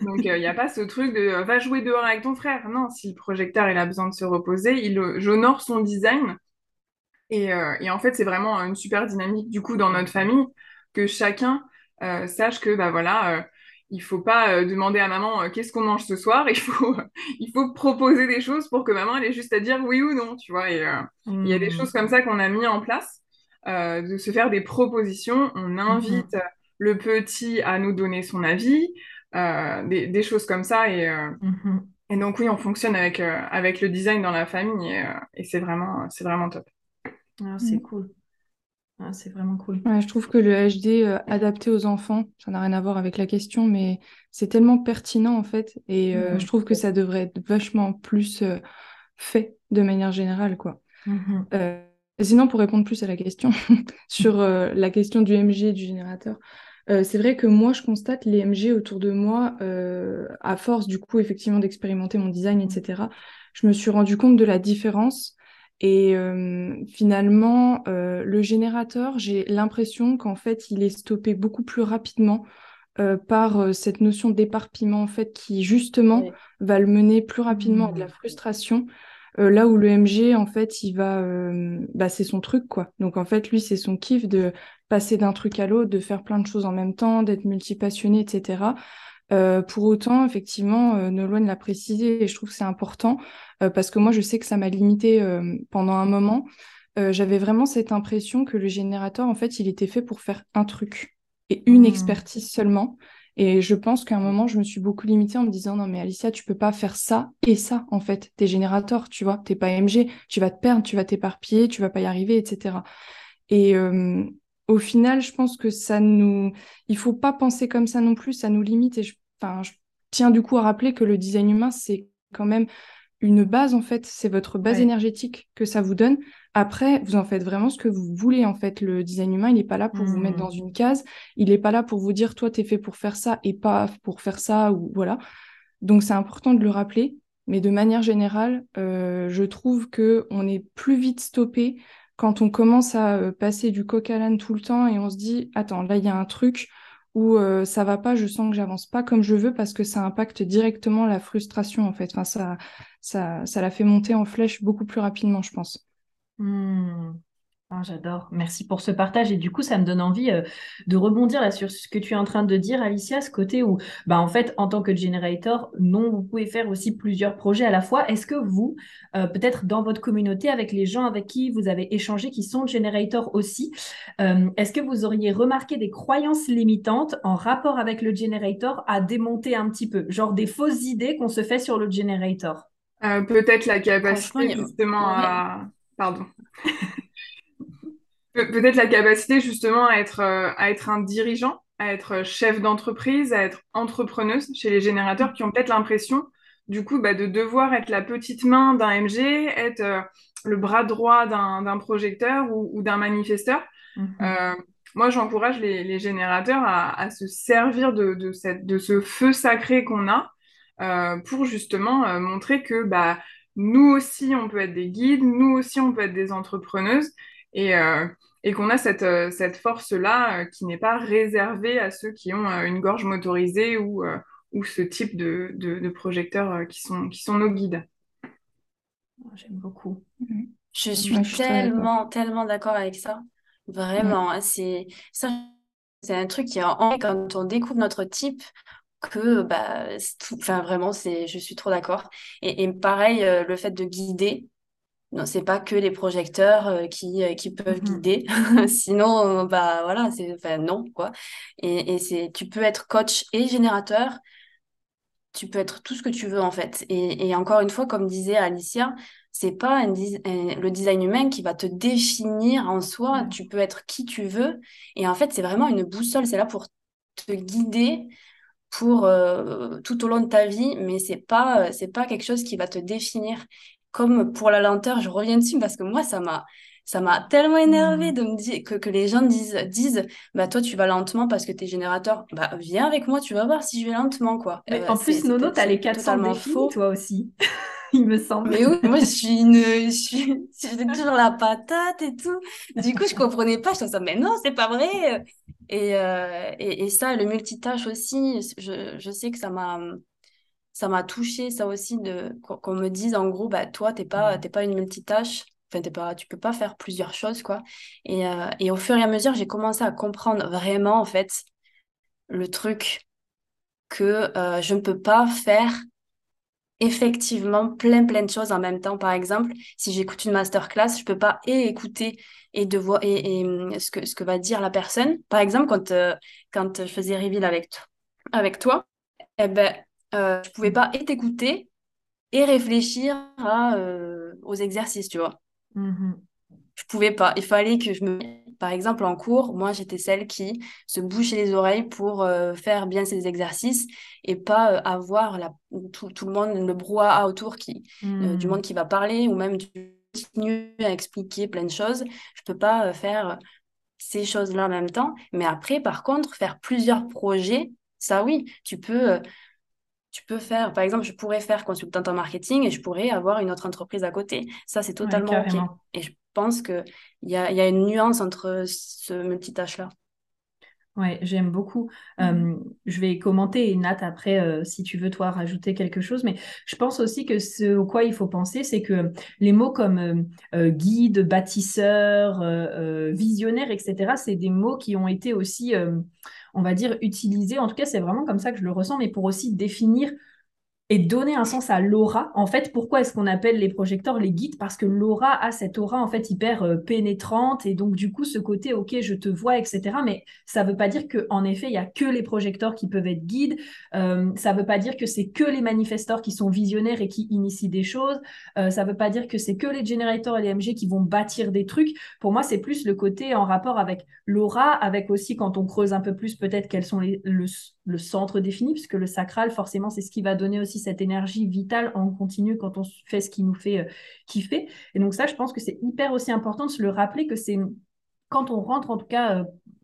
Donc, il n'y a pas ce truc de euh, va jouer dehors avec ton frère. Non, si le projecteur il a besoin de se reposer, il, euh, j'honore son design et, euh, et en fait, c'est vraiment une super dynamique du coup dans notre famille que chacun euh, sache que bah voilà, euh, il faut pas euh, demander à maman euh, qu'est-ce qu'on mange ce soir? Il faut il faut proposer des choses pour que maman elle ait juste à dire oui ou non, tu vois? Et euh, il y a des Mmh. choses comme ça qu'on a mis en place, euh, de se faire des propositions. On invite Mhm. le petit à nous donner son avis, euh, des, des choses comme ça. Et, euh, Mhm. et donc oui, on fonctionne avec, euh, avec le design dans la famille et, euh, et c'est vraiment, c'est vraiment top. Ah, c'est Mm. cool. Ah, c'est vraiment cool. Ouais, je trouve que le HD euh, adapté aux enfants, ça n'a rien à voir avec la question, mais c'est tellement pertinent en fait. Et euh, Mhm. je trouve que ça devrait être vachement plus euh, fait de manière générale, quoi. Mhm. Sinon, pour répondre plus à la question, sur euh, la question du MG et du générateur, euh, c'est vrai que moi, je constate les MG autour de moi, euh, à force du coup, effectivement, d'expérimenter mon design, etc., je me suis rendu compte de la différence. Et finalement, le générateur, j'ai l'impression qu'en fait, il est stoppé beaucoup plus rapidement euh, par euh, cette notion d'éparpillement, en fait, qui justement va le mener plus rapidement à de la Mhm. frustration. Euh, là où le MG, en fait, il va, euh, bah, c'est son truc, quoi. Donc, en fait, lui, c'est son kiff de passer d'un truc à l'autre, de faire plein de choses en même temps, d'être multipassionné, etc. Euh, pour autant, effectivement, euh, Nolwenn l'a précisé et je trouve que c'est important euh, parce que moi, je sais que ça m'a limité euh, pendant un moment. Euh, j'avais vraiment cette impression que le générateur, en fait, il était fait pour faire un truc et une Mhm. expertise seulement. Et je pense qu'à un moment, je me suis beaucoup limitée en me disant, non, mais Alicia, tu peux pas faire ça et ça, en fait. T'es générateur, tu vois, t'es pas MG, tu vas te perdre, tu vas t'éparpiller, tu vas pas y arriver, etc. Et euh, au final, je pense que ça nous... Il faut pas penser comme ça non plus, ça nous limite. Et je, enfin, je tiens du coup à rappeler que le design humain, c'est quand même une base, en fait. C'est votre base Ouais. énergétique que ça vous donne. Après, vous en faites vraiment ce que vous voulez, en fait. Le design humain, il n'est pas là pour vous mettre dans Mhm. une case. Il n'est pas là pour vous dire, toi, t'es fait pour faire ça et pas pour faire ça, ou voilà. Donc, c'est important de le rappeler. Mais de manière générale, euh, je trouve que on est plus vite stoppé quand on commence à euh, passer du coq à l'âne tout le temps et on se dit, attends, là, il y a un truc où euh, ça va pas, je sens que j'avance pas comme je veux parce que ça impacte directement la frustration, en fait. Enfin, ça, ça, ça la fait monter en flèche beaucoup plus rapidement, je pense. Hmm. Ah, j'adore. Merci pour ce partage. Et du coup, ça me donne envie euh, de rebondir là sur ce que tu es en train de dire, Alicia, ce côté où, bah, en fait, en tant que generator, non, vous pouvez faire aussi plusieurs projets à la fois. Est-ce que vous, euh, peut-être dans votre communauté, avec les gens avec qui vous avez échangé, qui sont generators aussi, euh, est-ce que vous auriez remarqué des croyances limitantes en rapport avec le generator à démonter un petit peu, genre des fausses idées qu'on se fait sur le generator? Peut-être la capacité a- justement à... Pardon. Pe- Peut-être la capacité justement à être, euh, à être un dirigeant, à être chef d'entreprise, à être entrepreneuse chez les générateurs qui ont peut-être l'impression, du coup, bah, de devoir être la petite main d'un MG, être euh, le bras droit d'un d'un projecteur ou, ou d'un manifesteur. Mhm. Euh, moi, j'encourage les, les générateurs à, à se servir de, de, cette, de ce feu sacré qu'on a euh, pour justement euh, montrer que bah, nous aussi, on peut être des guides, nous aussi, on peut être des entrepreneuses et, euh, et qu'on a cette, euh, cette force-là euh, qui n'est pas réservée à ceux qui ont euh, une gorge motorisée ou, euh, ou ce type de, de, de projecteurs euh, qui sont, qui sont nos guides. J'aime beaucoup. Je suis Ouais, je tellement, tellement d'accord avec ça. Vraiment, c'est ça, c'est un truc qui est en quand on découvre notre type que bah c'est tout, enfin vraiment c'est je suis trop d'accord. Et, et pareil euh, le fait de guider, non, c'est pas que les projecteurs euh, qui euh, qui peuvent Mhm. guider. Sinon euh, bah voilà, c'est enfin non quoi. Et, et c'est tu peux être coach et générateur tu peux être tout ce que tu veux en fait. Et, encore une fois, comme disait Alicia, c'est pas le design humain qui va te définir en soi. Tu peux être qui tu veux. Et en fait, c'est vraiment une boussole. C'est là pour te guider pour euh, tout au long de ta vie, mais c'est pas c'est pas quelque chose qui va te définir. Comme pour la lenteur, je reviens dessus parce que moi, ça m'a ça m'a tellement énervé mmh. de me dire que, que les gens disent, disent bah toi tu vas lentement parce que tu es générateur. Bah viens avec moi, tu vas voir si je vais lentement quoi. Mais euh, en plus Nono, tu as les 400 défis, faux. toi aussi. Il me semble. Mais oui, moi je suis une je suis j'ai toujours la patate et tout. Du coup, je comprenais pas, je me mais non, c'est pas vrai. Et, euh, et, et, ça le multitâche aussi, je, je sais que ça m'a ça m'a touché ça aussi de qu'on me dise en gros bah toi t'es pas t'es pas une multitâche Enfin, pas, tu peux pas faire plusieurs choses, quoi. Et, euh, et au fur et à mesure, j'ai commencé à comprendre vraiment, en fait, le truc que euh, je ne peux pas faire effectivement plein plein de choses en même temps. Par exemple, si j'écoute une masterclass, je peux pas et écouter et devoir et, et hum, ce que ce que va dire la personne. Par exemple, quand euh, quand je faisais reveal avec avec toi, eh ben euh, je pouvais pas et t'écouter et réfléchir à, aux exercices, tu vois. Mmh je pouvais pas. Il fallait que je me. Par exemple, en cours, moi, j'étais celle qui se bouchait les oreilles pour euh, faire bien ses exercices et pas euh, avoir la... tout, tout, le monde, le brouhaha autour qui, euh, du mmh. monde qui va parler ou même du continuer à expliquer plein de choses. Je peux pas faire ces choses-là en même temps. Mais après, par contre, faire plusieurs projets, ça oui, tu peux tu peux faire, par exemple, je pourrais faire consultante en marketing et je pourrais avoir une autre entreprise à côté. Ça, c'est totalement OK. Et je pense qu'il y a, y a une nuance entre ce multitâche-là. Ouais, j'aime beaucoup. Mmh. je vais commenter Nat après, euh, si tu veux toi rajouter quelque chose, mais je pense aussi que ce au quoi il faut penser, c'est que les mots comme euh, guide, bâtisseur, euh, visionnaire, etc., c'est des mots qui ont été aussi on va dire, utiliser. En tout cas, c'est vraiment comme ça que je le ressens, mais pour aussi définir et donner un sens à l'aura. En fait, pourquoi est-ce qu'on appelle les projecteurs les guides? Parce que l'aura a cette aura en fait hyper euh, pénétrante et donc du coup ce côté ok je te vois etc. Mais ça veut pas dire que en effet il y a que les projecteurs qui peuvent être guides. Euh, ça veut pas dire que c'est que les manifesteurs qui sont visionnaires et qui initient des choses. Euh, ça veut pas dire que c'est que les générateurs et les MG qui vont bâtir des trucs. Pour moi c'est plus le côté en rapport avec l'aura, avec aussi quand on creuse un peu plus peut-être quels sont les, le, le centre défini, puisque le sacral, forcément, c'est ce qui va donner aussi cette énergie vitale en continu quand on fait ce qui nous fait euh, kiffer. Et donc ça, je pense que c'est hyper aussi important de se le rappeler que c'est quand on rentre, en tout cas, euh,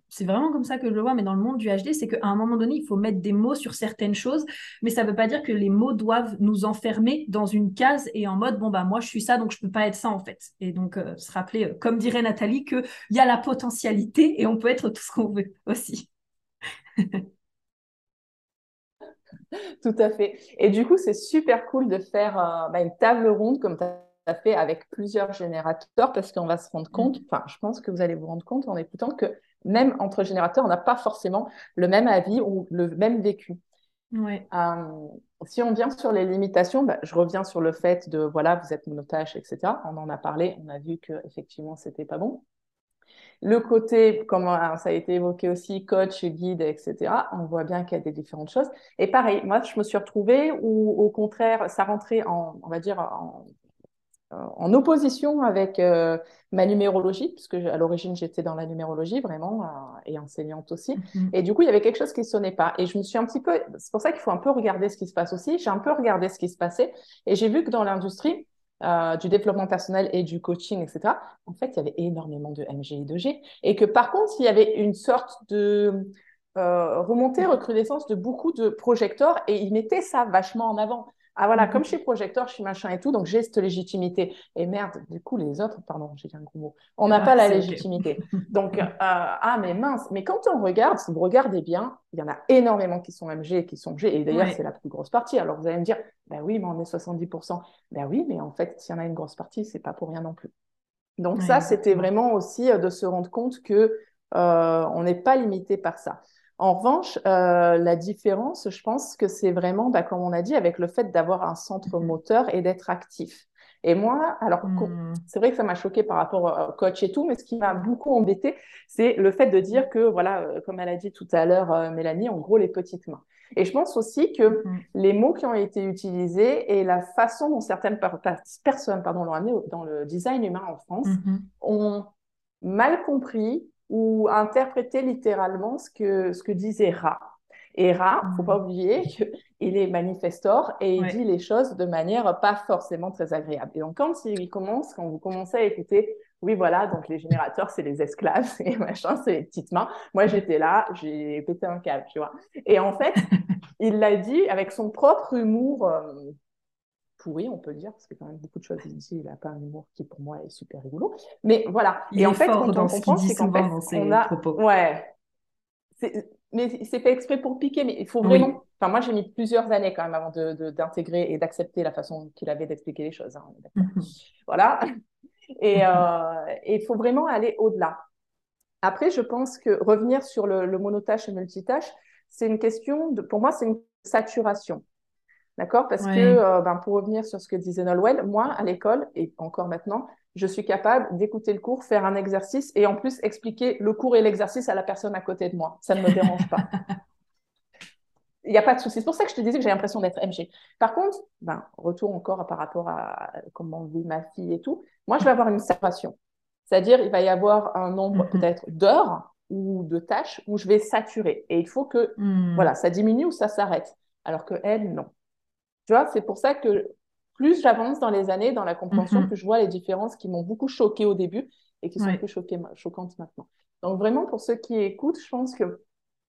c'est vraiment comme ça que je le vois, mais dans le monde du HD, c'est qu'à un moment donné, il faut mettre des mots sur certaines choses, mais ça ne veut pas dire que les mots doivent nous enfermer dans une case et en mode, bon, bah moi, je suis ça, donc je ne peux pas être ça, en fait. Et donc, euh, se rappeler, comme dirait Nathalie, qu'il y a la potentialité et on peut être tout ce qu'on veut aussi. Tout à fait. Et du coup, c'est super cool de faire euh, bah, une table ronde comme tu as fait avec plusieurs générateurs parce qu'on va se rendre compte, mm. enfin, je pense que vous allez vous rendre compte en écoutant que même entre générateurs, on n'a pas forcément le même avis ou le même vécu. Ouais. Euh, si on vient sur les limitations, bah, je reviens sur le fait de voilà, vous êtes monotache, etc. On en a parlé, on a vu que effectivement c'était pas bon. Le côté, comme ça a été évoqué aussi, coach, guide, etc., on voit bien qu'il y a des différentes choses. Et pareil, moi, je me suis retrouvée où, au contraire, ça rentrait en, on va dire, en, en opposition avec euh, ma numérologie, puisque à l'origine, j'étais dans la numérologie vraiment, euh, et enseignante aussi. Mm-hmm. Et du coup, il y avait quelque chose qui ne sonnait pas. Et je me suis un petit peu, c'est pour ça qu'il faut un peu regarder ce qui se passe aussi. J'ai un peu regardé ce qui se passait, et j'ai vu que dans l'industrie, euh, du développement personnel et du coaching, etc., en fait, il y avait énormément de MG et de G. Et que par contre, il y avait une sorte de euh, remontée, recrudescence de beaucoup de projecteurs et ils mettaient ça vachement en avant. Ah voilà, comme je suis projecteur, je suis machin et tout, donc j'ai cette légitimité. Et merde, du coup, les autres, pardon, j'ai dit un gros mot, on n'a pas la légitimité. Donc, euh, ah mais mince, mais quand on regarde, si vous regardez bien, il y en a énormément qui sont MG et qui sont G, et d'ailleurs, c'est la plus grosse partie. Alors, vous allez me dire, ben oui, mais on est 70%. Ben oui, mais en fait, s'il y en a une grosse partie, c'est pas pour rien non plus. Donc ça, c'était vraiment aussi euh, de se rendre compte que euh, on n'est pas limité par ça. En revanche, euh, la différence, je pense que c'est vraiment, bah, comme on a dit, avec le fait d'avoir un centre mhm. moteur et d'être actif. Et moi, alors, hmm. c'est vrai que ça m'a choqué par rapport au coach et tout, mais ce qui m'a beaucoup embêté, c'est le fait de dire que, voilà, euh, comme elle a dit tout à l'heure, euh, Mélanie, en gros, les petites mains. Et je pense aussi que mm-hmm. les mots qui ont été utilisés et la façon dont certaines personnes pardon, l'ont amené dans le design humain en France mm-hmm. ont mal compris ou interprété littéralement ce que, ce que disait Ra. Et Ra, faut pas mm-hmm. oublier qu'il est manifestor et il dit les choses de manière pas forcément très agréable. Et donc, quand il commence, quand vous commencez à écouter oui, voilà, donc les générateurs, c'est les esclaves et machin, c'est les petites mains. Moi, j'étais là, j'ai pété un câble, tu vois. Et en fait, il l'a dit avec son propre humour euh, pourri, on peut dire, parce que quand même beaucoup de choses ici, il n'a pas un humour qui, pour moi, est super rigolo. Mais voilà. et en fait, quand on comprend, c'est qu'en fait, on a... Propos. Ouais. Mais c'est fait exprès pour piquer, mais il faut vraiment... Enfin, moi, j'ai mis plusieurs années quand même avant d'intégrer de, et d'accepter la façon qu'il avait d'expliquer les choses. Hein, mhm. Voilà. Et euh, il faut vraiment aller au-delà. Après, je pense que revenir sur le, le monotâche et multitâche, c'est une question, de, pour moi, c'est une saturation. D'accord? Parce que, euh, ben, pour revenir sur ce que disait Nolwenn, moi, à l'école, et encore maintenant, je suis capable d'écouter le cours, faire un exercice et en plus expliquer le cours et l'exercice à la personne à côté de moi. Ça ne me dérange pas. il n'y a pas de souci. C'est pour ça que je te disais que j'ai l'impression d'être MG. Par contre, ben, retour encore par rapport à comment vit ma fille et tout, moi, je vais avoir une saturation. C'est-à-dire, il va y avoir un nombre mm-hmm. peut-être d'heures ou de tâches où je vais saturer. Et il faut que mm. voilà, ça diminue ou ça s'arrête. Alors que elle, non. Tu vois, c'est pour ça que plus j'avance dans les années, dans la compréhension, mm-hmm. que je vois les différences qui m'ont beaucoup choquée au début et qui sont plus choquantes maintenant. Donc vraiment, pour ceux qui écoutent, je pense que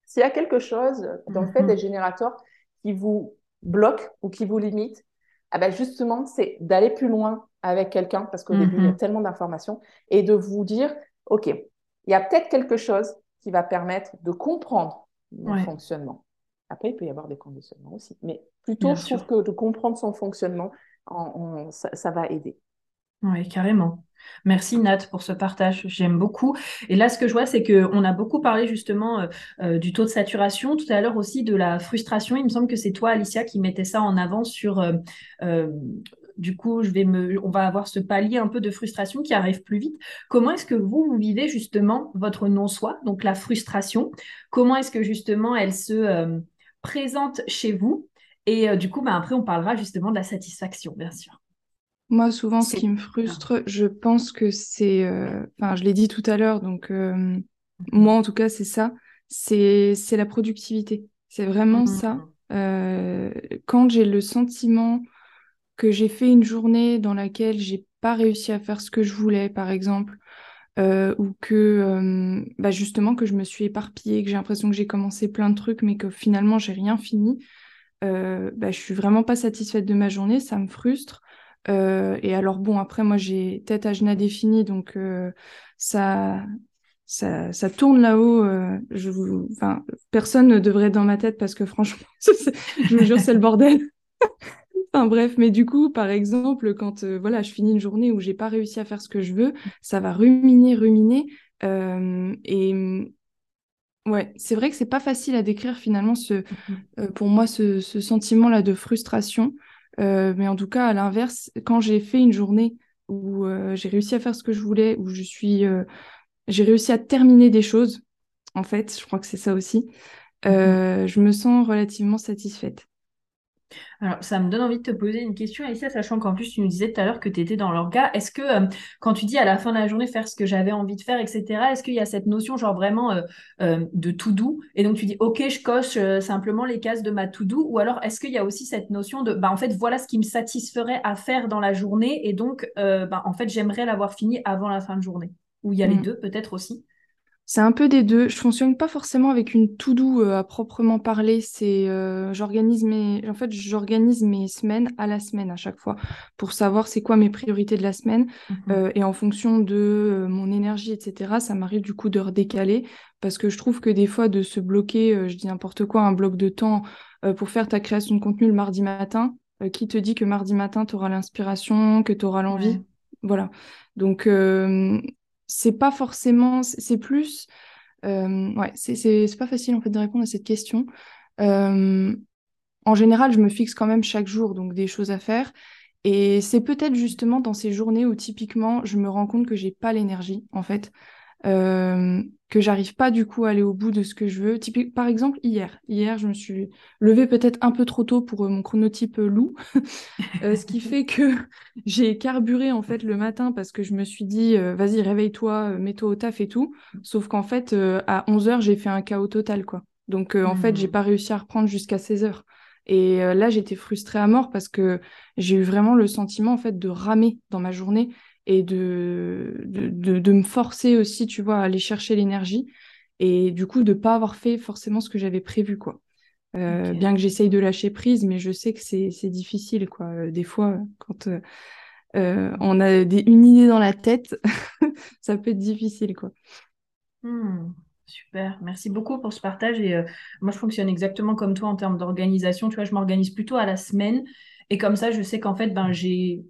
s'il y a quelque chose dans le fait des mhm. générateurs qui vous bloque ou qui vous limite, ah ben justement, c'est d'aller plus loin avec quelqu'un, parce qu'au début, il y a mhm. tellement d'informations, et de vous dire, OK, il y a peut-être quelque chose qui va permettre de comprendre mon fonctionnement. Après, il peut y avoir des conditionnements aussi. Mais plutôt, je trouve que de comprendre son fonctionnement, ça va aider. Oui, carrément. Merci Nat pour ce partage, j'aime beaucoup. Et là, ce que je vois, c'est qu'on a beaucoup parlé justement euh, euh, du taux de saturation, tout à l'heure aussi de la frustration. Il me semble que c'est toi, Alicia, qui mettais ça en avant sur... Euh, du coup, je vais me, on va avoir ce palier un peu de frustration qui arrive plus vite. Comment est-ce que vous, vous vivez justement votre non-soi, donc la frustration? Comment est-ce que justement elle se présente chez vous Et du coup, bah, après, on parlera justement de la satisfaction, bien sûr. Moi, souvent, ce qui me frustre, je pense que c'est, euh, enfin, je l'ai dit tout à l'heure, donc euh, moi, en tout cas, c'est ça, c'est la productivité. C'est vraiment mhm. ça. Euh, quand j'ai le sentiment que j'ai fait une journée dans laquelle j'ai pas réussi à faire ce que je voulais, par exemple, ou que bah justement que je me suis éparpillée, que j'ai l'impression que j'ai commencé plein de trucs, mais que finalement j'ai rien fini, bah, je suis vraiment pas satisfaite de ma journée, ça me frustre. Euh, et alors bon, après moi j'ai tête à genoux définie, donc euh, ça, ça, ça, tourne là-haut. Euh, personne ne devrait être dans ma tête parce que franchement, je vous jure, c'est le bordel. Enfin bref, mais du coup, par exemple, quand voilà, je finis une journée où j'ai pas réussi à faire ce que je veux, ça va ruminer, ruminer, et Ouais, c'est vrai que c'est pas facile à décrire finalement ce, mmh pour moi ce, ce sentiment-là de frustration. Euh, mais en tout cas, à l'inverse, quand j'ai fait une journée où euh, j'ai réussi à faire ce que je voulais, où je suis, euh, j'ai réussi à terminer des choses, en fait, je crois que c'est ça aussi, mmh je me sens relativement satisfaite. Alors, ça me donne envie de te poser une question, Alicia, sachant qu'en plus, tu nous disais tout à l'heure que tu étais dans l'orga. Est-ce que, euh, quand tu dis à la fin de la journée faire ce que j'avais envie de faire, etc., est-ce qu'il y a cette notion, genre vraiment euh, euh, de tout doux Et donc, tu dis, OK, je coche simplement les cases de ma tout doux Ou alors, est-ce qu'il y a aussi cette notion de, bah, en fait, voilà ce qui me satisferait à faire dans la journée et donc, bah, en fait, j'aimerais l'avoir fini avant la fin de journée? Ou il y a les mmh. deux, peut-être aussi? C'est un peu des deux. Je fonctionne pas forcément avec une to-do euh, à proprement parler. C'est euh, j'organise mes en fait j'organise mes semaines à la semaine à chaque fois pour savoir c'est quoi mes priorités de la semaine mmh euh, et en fonction de mon énergie etc. Ça m'arrive du coup de redécaler parce que je trouve que des fois de se bloquer, je dis n'importe quoi, un bloc de temps pour faire ta création de contenu le mardi matin. qui te dit que mardi matin tu auras l'inspiration, que tu auras l'envie Voilà. Donc c'est pas forcément, c'est plus, euh, ouais, c'est pas facile en fait de répondre à cette question. Euh, en général, je me fixe quand même chaque jour donc des choses à faire. Et c'est peut-être justement dans ces journées où typiquement je me rends compte que j'ai pas l'énergie en fait. Euh, que j'arrive pas du coup à aller au bout de ce que je veux. Typique, par exemple, hier. Hier, je me suis levée peut-être un peu trop tôt pour euh, mon chronotype euh, loup, ce qui fait que j'ai carburé en fait le matin parce que je me suis dit, vas-y, réveille-toi, mets-toi au taf et tout. Sauf qu'en fait, à 11h, j'ai fait un chaos total, quoi. Donc, en fait, j'ai mmh. pas réussi à reprendre jusqu'à 16h. Et là, j'étais frustrée à mort parce que j'ai eu vraiment le sentiment en fait de ramer dans ma journée et de, de, de, me forcer aussi, tu vois, à aller chercher l'énergie et du coup de pas avoir fait forcément ce que j'avais prévu, quoi. Euh, bien que j'essaye de lâcher prise, mais je sais que c'est difficile, quoi. Euh, des fois, quand euh, on a des, une idée dans la tête, ça peut être difficile, quoi. Hmm, super, merci beaucoup pour ce partage. Et moi, je fonctionne exactement comme toi en termes d'organisation. Tu vois, je m'organise plutôt à la semaine. Et comme ça, je sais qu'en fait, ben, j'ai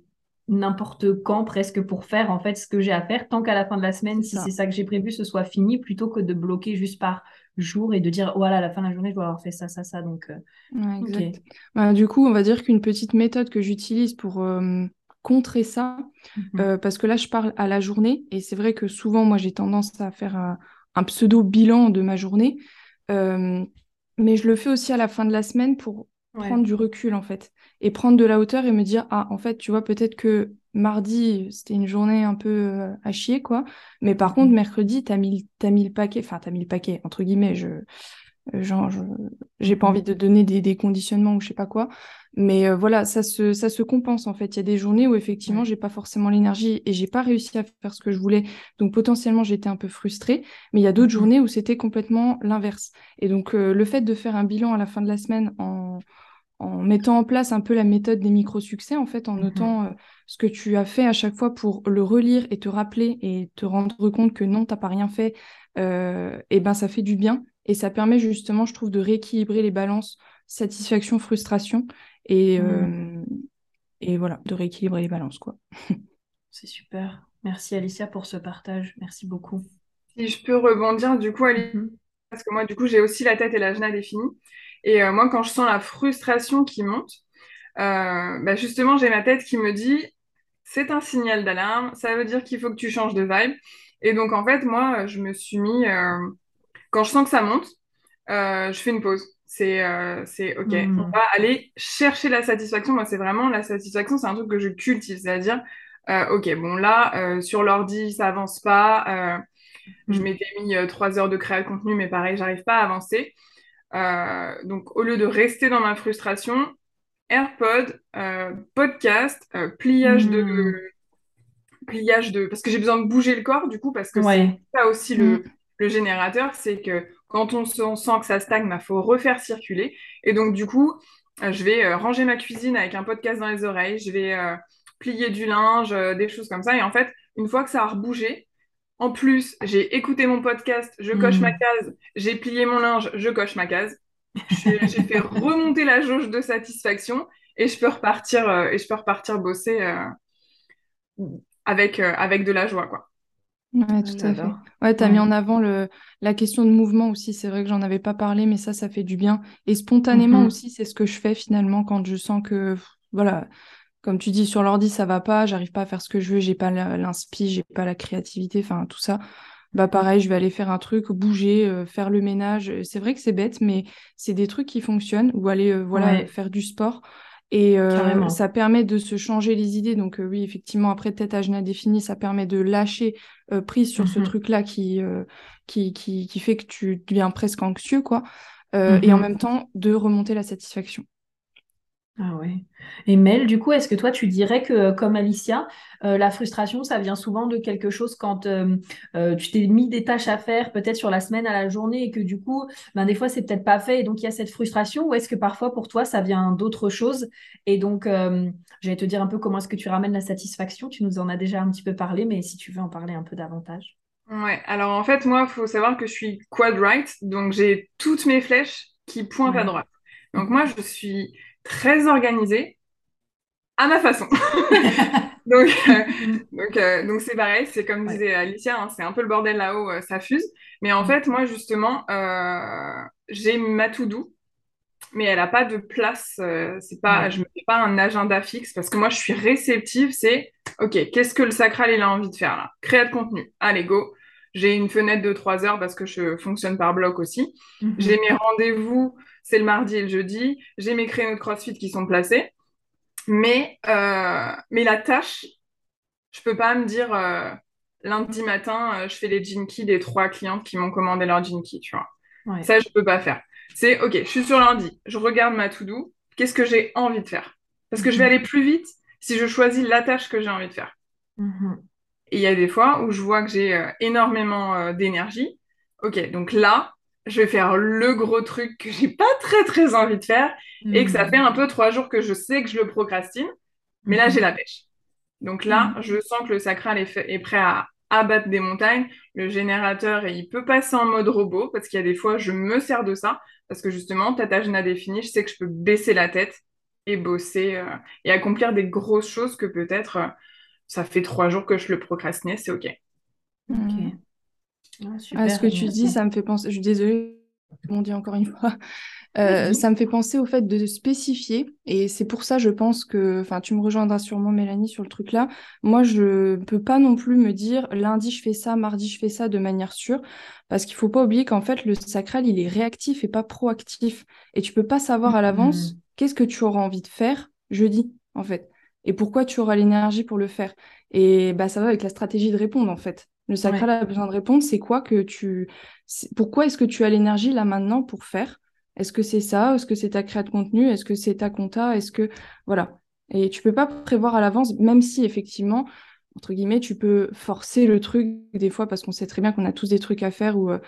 n'importe quand presque pour faire en fait ce que j'ai à faire tant qu'à la fin de la semaine si c'est ça que j'ai prévu ce soit fini plutôt que de bloquer juste par jour et de dire voilà à la fin de la journée je dois avoir fait ça ça ça. Donc euh, bah, du coup on va dire qu'une petite méthode que j'utilise pour euh, contrer ça mhm. euh, parce que là je parle à la journée et c'est vrai que souvent moi j'ai tendance à faire un, pseudo bilan de ma journée mais je le fais aussi à la fin de la semaine pour prendre du recul en fait et prendre de la hauteur et me dire ah en fait tu vois peut-être que mardi c'était une journée un peu euh, à chier quoi. Mais par contre mercredi t'as mis as mis le paquet enfin t'as mis le paquet entre guillemets je euh, genre j'ai pas envie de donner des, des, conditionnements ou je sais pas quoi. Mais euh, voilà ça se ça se compense en fait. Il y a des journées où effectivement j'ai pas forcément l'énergie et j'ai pas réussi à faire ce que je voulais. Donc potentiellement j'étais un peu frustrée. Mais il y a d'autres mmh. journées où c'était complètement l'inverse. Et donc le fait de faire un bilan à la fin de la semaine en en mettant en place un peu la méthode des micro-succès, en fait, en mmh notant euh, ce que tu as fait à chaque fois pour le relire et te rappeler et te rendre compte que non, tu n'as pas rien fait, euh, et ben ça fait du bien. Et ça permet justement, je trouve, de rééquilibrer les balances satisfaction, frustration, et, mmh. euh, et voilà, de rééquilibrer les balances, quoi. C'est super. Merci Alicia pour ce partage. Merci beaucoup. Si je peux rebondir, du coup, Alicia, parce que moi, du coup, j'ai aussi la tête et l'agenda définis. Et euh, moi, quand je sens la frustration qui monte, euh, bah, justement, j'ai ma tête qui me dit, c'est un signal d'alarme, ça veut dire qu'il faut que tu changes de vibe. Et donc, en fait, moi, je me suis mis, euh, quand je sens que ça monte, je fais une pause. C'est OK, hmm. on va aller chercher la satisfaction. Moi, c'est vraiment la satisfaction, c'est un truc que je cultive. C'est-à-dire, OK, bon, là, sur l'ordi, ça avance pas. Je hmm. m'étais mis trois heures de créer de contenu, mais pareil, j'arrive pas à avancer. Euh, donc, au lieu de rester dans ma frustration, AirPod, euh, podcast, euh, pliage de hmm. pliage de parce que j'ai besoin de bouger le corps du coup parce que c'est ça aussi le, hmm. le générateur, c'est que quand on, sent que ça stagne, il bah, faut refaire circuler. Et donc du coup, je vais ranger ma cuisine avec un podcast dans les oreilles, je vais plier du linge, des choses comme ça. Et en fait, une fois que ça a rebougé, en plus, j'ai écouté mon podcast, je coche ma hmm. case, j'ai plié mon linge, je coche ma case. J'ai fait remonter la jauge de satisfaction et je peux repartir, euh, et je peux repartir bosser euh, avec, euh, avec de la joie. Quoi. Ouais, tout à fait. Ouais, tu as mis en avant le, la question de mouvement aussi. C'est vrai que j'en avais pas parlé, mais ça, ça fait du bien. Et spontanément mm-hmm. aussi, c'est ce que je fais finalement quand je sens que, voilà, comme tu dis, sur l'ordi, ça va pas, j'arrive pas à faire ce que je veux, j'ai pas l'inspi, j'ai pas la créativité, enfin tout ça. Bah pareil, je vais aller faire un truc, bouger, euh, faire le ménage. C'est vrai que c'est bête, mais c'est des trucs qui fonctionnent. Ou aller euh, voilà faire du sport. Et euh, ça permet de se changer les idées. Donc oui, effectivement, après tête à genoux défini, ça permet de lâcher prise sur ce mmh truc-là qui, qui, qui, qui, fait que tu deviens presque anxieux, quoi. Et en mmh même temps, de remonter la satisfaction. Ah ouais. Et Mel, du coup, est-ce que toi, tu dirais que, comme Alicia, euh, la frustration, ça vient souvent de quelque chose quand euh, euh, tu t'es mis des tâches à faire, peut-être sur la semaine, à la journée, et que du coup, ben, des fois, c'est peut-être pas fait, et donc il y a cette frustration, ou est-ce que parfois, pour toi, ça vient d'autres choses Et donc, j'allais te dire un peu comment est-ce que tu ramènes la satisfaction, tu nous en as déjà un petit peu parlé, mais si tu veux en parler un peu davantage. Ouais, alors en fait, moi, il faut savoir que je suis quad right, donc j'ai toutes mes flèches qui pointent à droite. Donc moi, je suis très organisée à ma façon. donc, euh, donc, euh, donc c'est pareil, c'est comme disait Alicia, hein, c'est un peu le bordel là-haut, euh, ça fuse. Mais en mm. fait, moi, justement, j'ai ma to-do, mais elle n'a pas de place. c'est pas, Je ne me fais pas un agenda fixe parce que moi, je suis réceptive. C'est OK, qu'est-ce que le sacral il a envie de faire là? Créer de contenu. Allez, go. j'ai une fenêtre de 3 heures parce que je fonctionne par bloc aussi. Mhm. J'ai mes rendez-vous, c'est le mardi et le jeudi. J'ai mes créneaux de CrossFit qui sont placés. Mais, euh, mais la tâche, je peux pas me dire euh, lundi matin, euh, je fais les Jinky des trois clientes qui m'ont commandé leur Jinky, tu vois. Ouais. Ça, je peux pas faire. C'est OK, je suis sur lundi, je regarde ma to-do, qu'est-ce que j'ai envie de faire? Parce que je vais Mhm. aller plus vite si je choisis la tâche que j'ai envie de faire. Mhm. Et il y a des fois où je vois que j'ai euh, énormément d'énergie. Ok, donc là, je vais faire le gros truc que j'ai pas très très envie de faire et que ça Mhm. fait un peu trois jours que je sais que je le procrastine, mais là j'ai la pêche. Donc là, Mhm. je sens que le sacral est, fait- est prêt à abattre des montagnes. Le générateur, il peut passer en mode robot parce qu'il y a des fois, je me sers de ça parce que justement, tata a défini, je sais que je peux baisser la tête et bosser euh, et accomplir des grosses choses que peut-être euh, ça fait trois jours que je le procrastinais, c'est ok. Ah, super, Ah, ce que tu merci. dis, ça me fait penser. Je suis désolée, je m'en dis encore une fois. Euh, ça me fait penser au fait de spécifier. Et c'est pour ça, je pense que. Enfin, tu me rejoindras sûrement, Mélanie, sur le truc là. Moi, je peux pas non plus me dire lundi, je fais ça, mardi, je fais ça de manière sûre. Parce qu'il faut pas oublier qu'en fait, le sacral, il est réactif et pas proactif. Et tu peux pas savoir à l'avance qu'est-ce que tu auras envie de faire jeudi, en fait. Et pourquoi tu auras l'énergie pour le faire. Et bah, ça va avec la stratégie de répondre, en fait. Le sacral Ouais. a besoin de répondre. C'est quoi que tu. Pourquoi est-ce que tu as l'énergie là maintenant pour faire? Est-ce que c'est ça? Est-ce que c'est ta créa de contenu? Est-ce que c'est ta compta? Est-ce que. Voilà. Et tu peux pas prévoir à l'avance, même si effectivement, entre guillemets, tu peux forcer le truc des fois parce qu'on sait très bien qu'on a tous des trucs à faire où euh,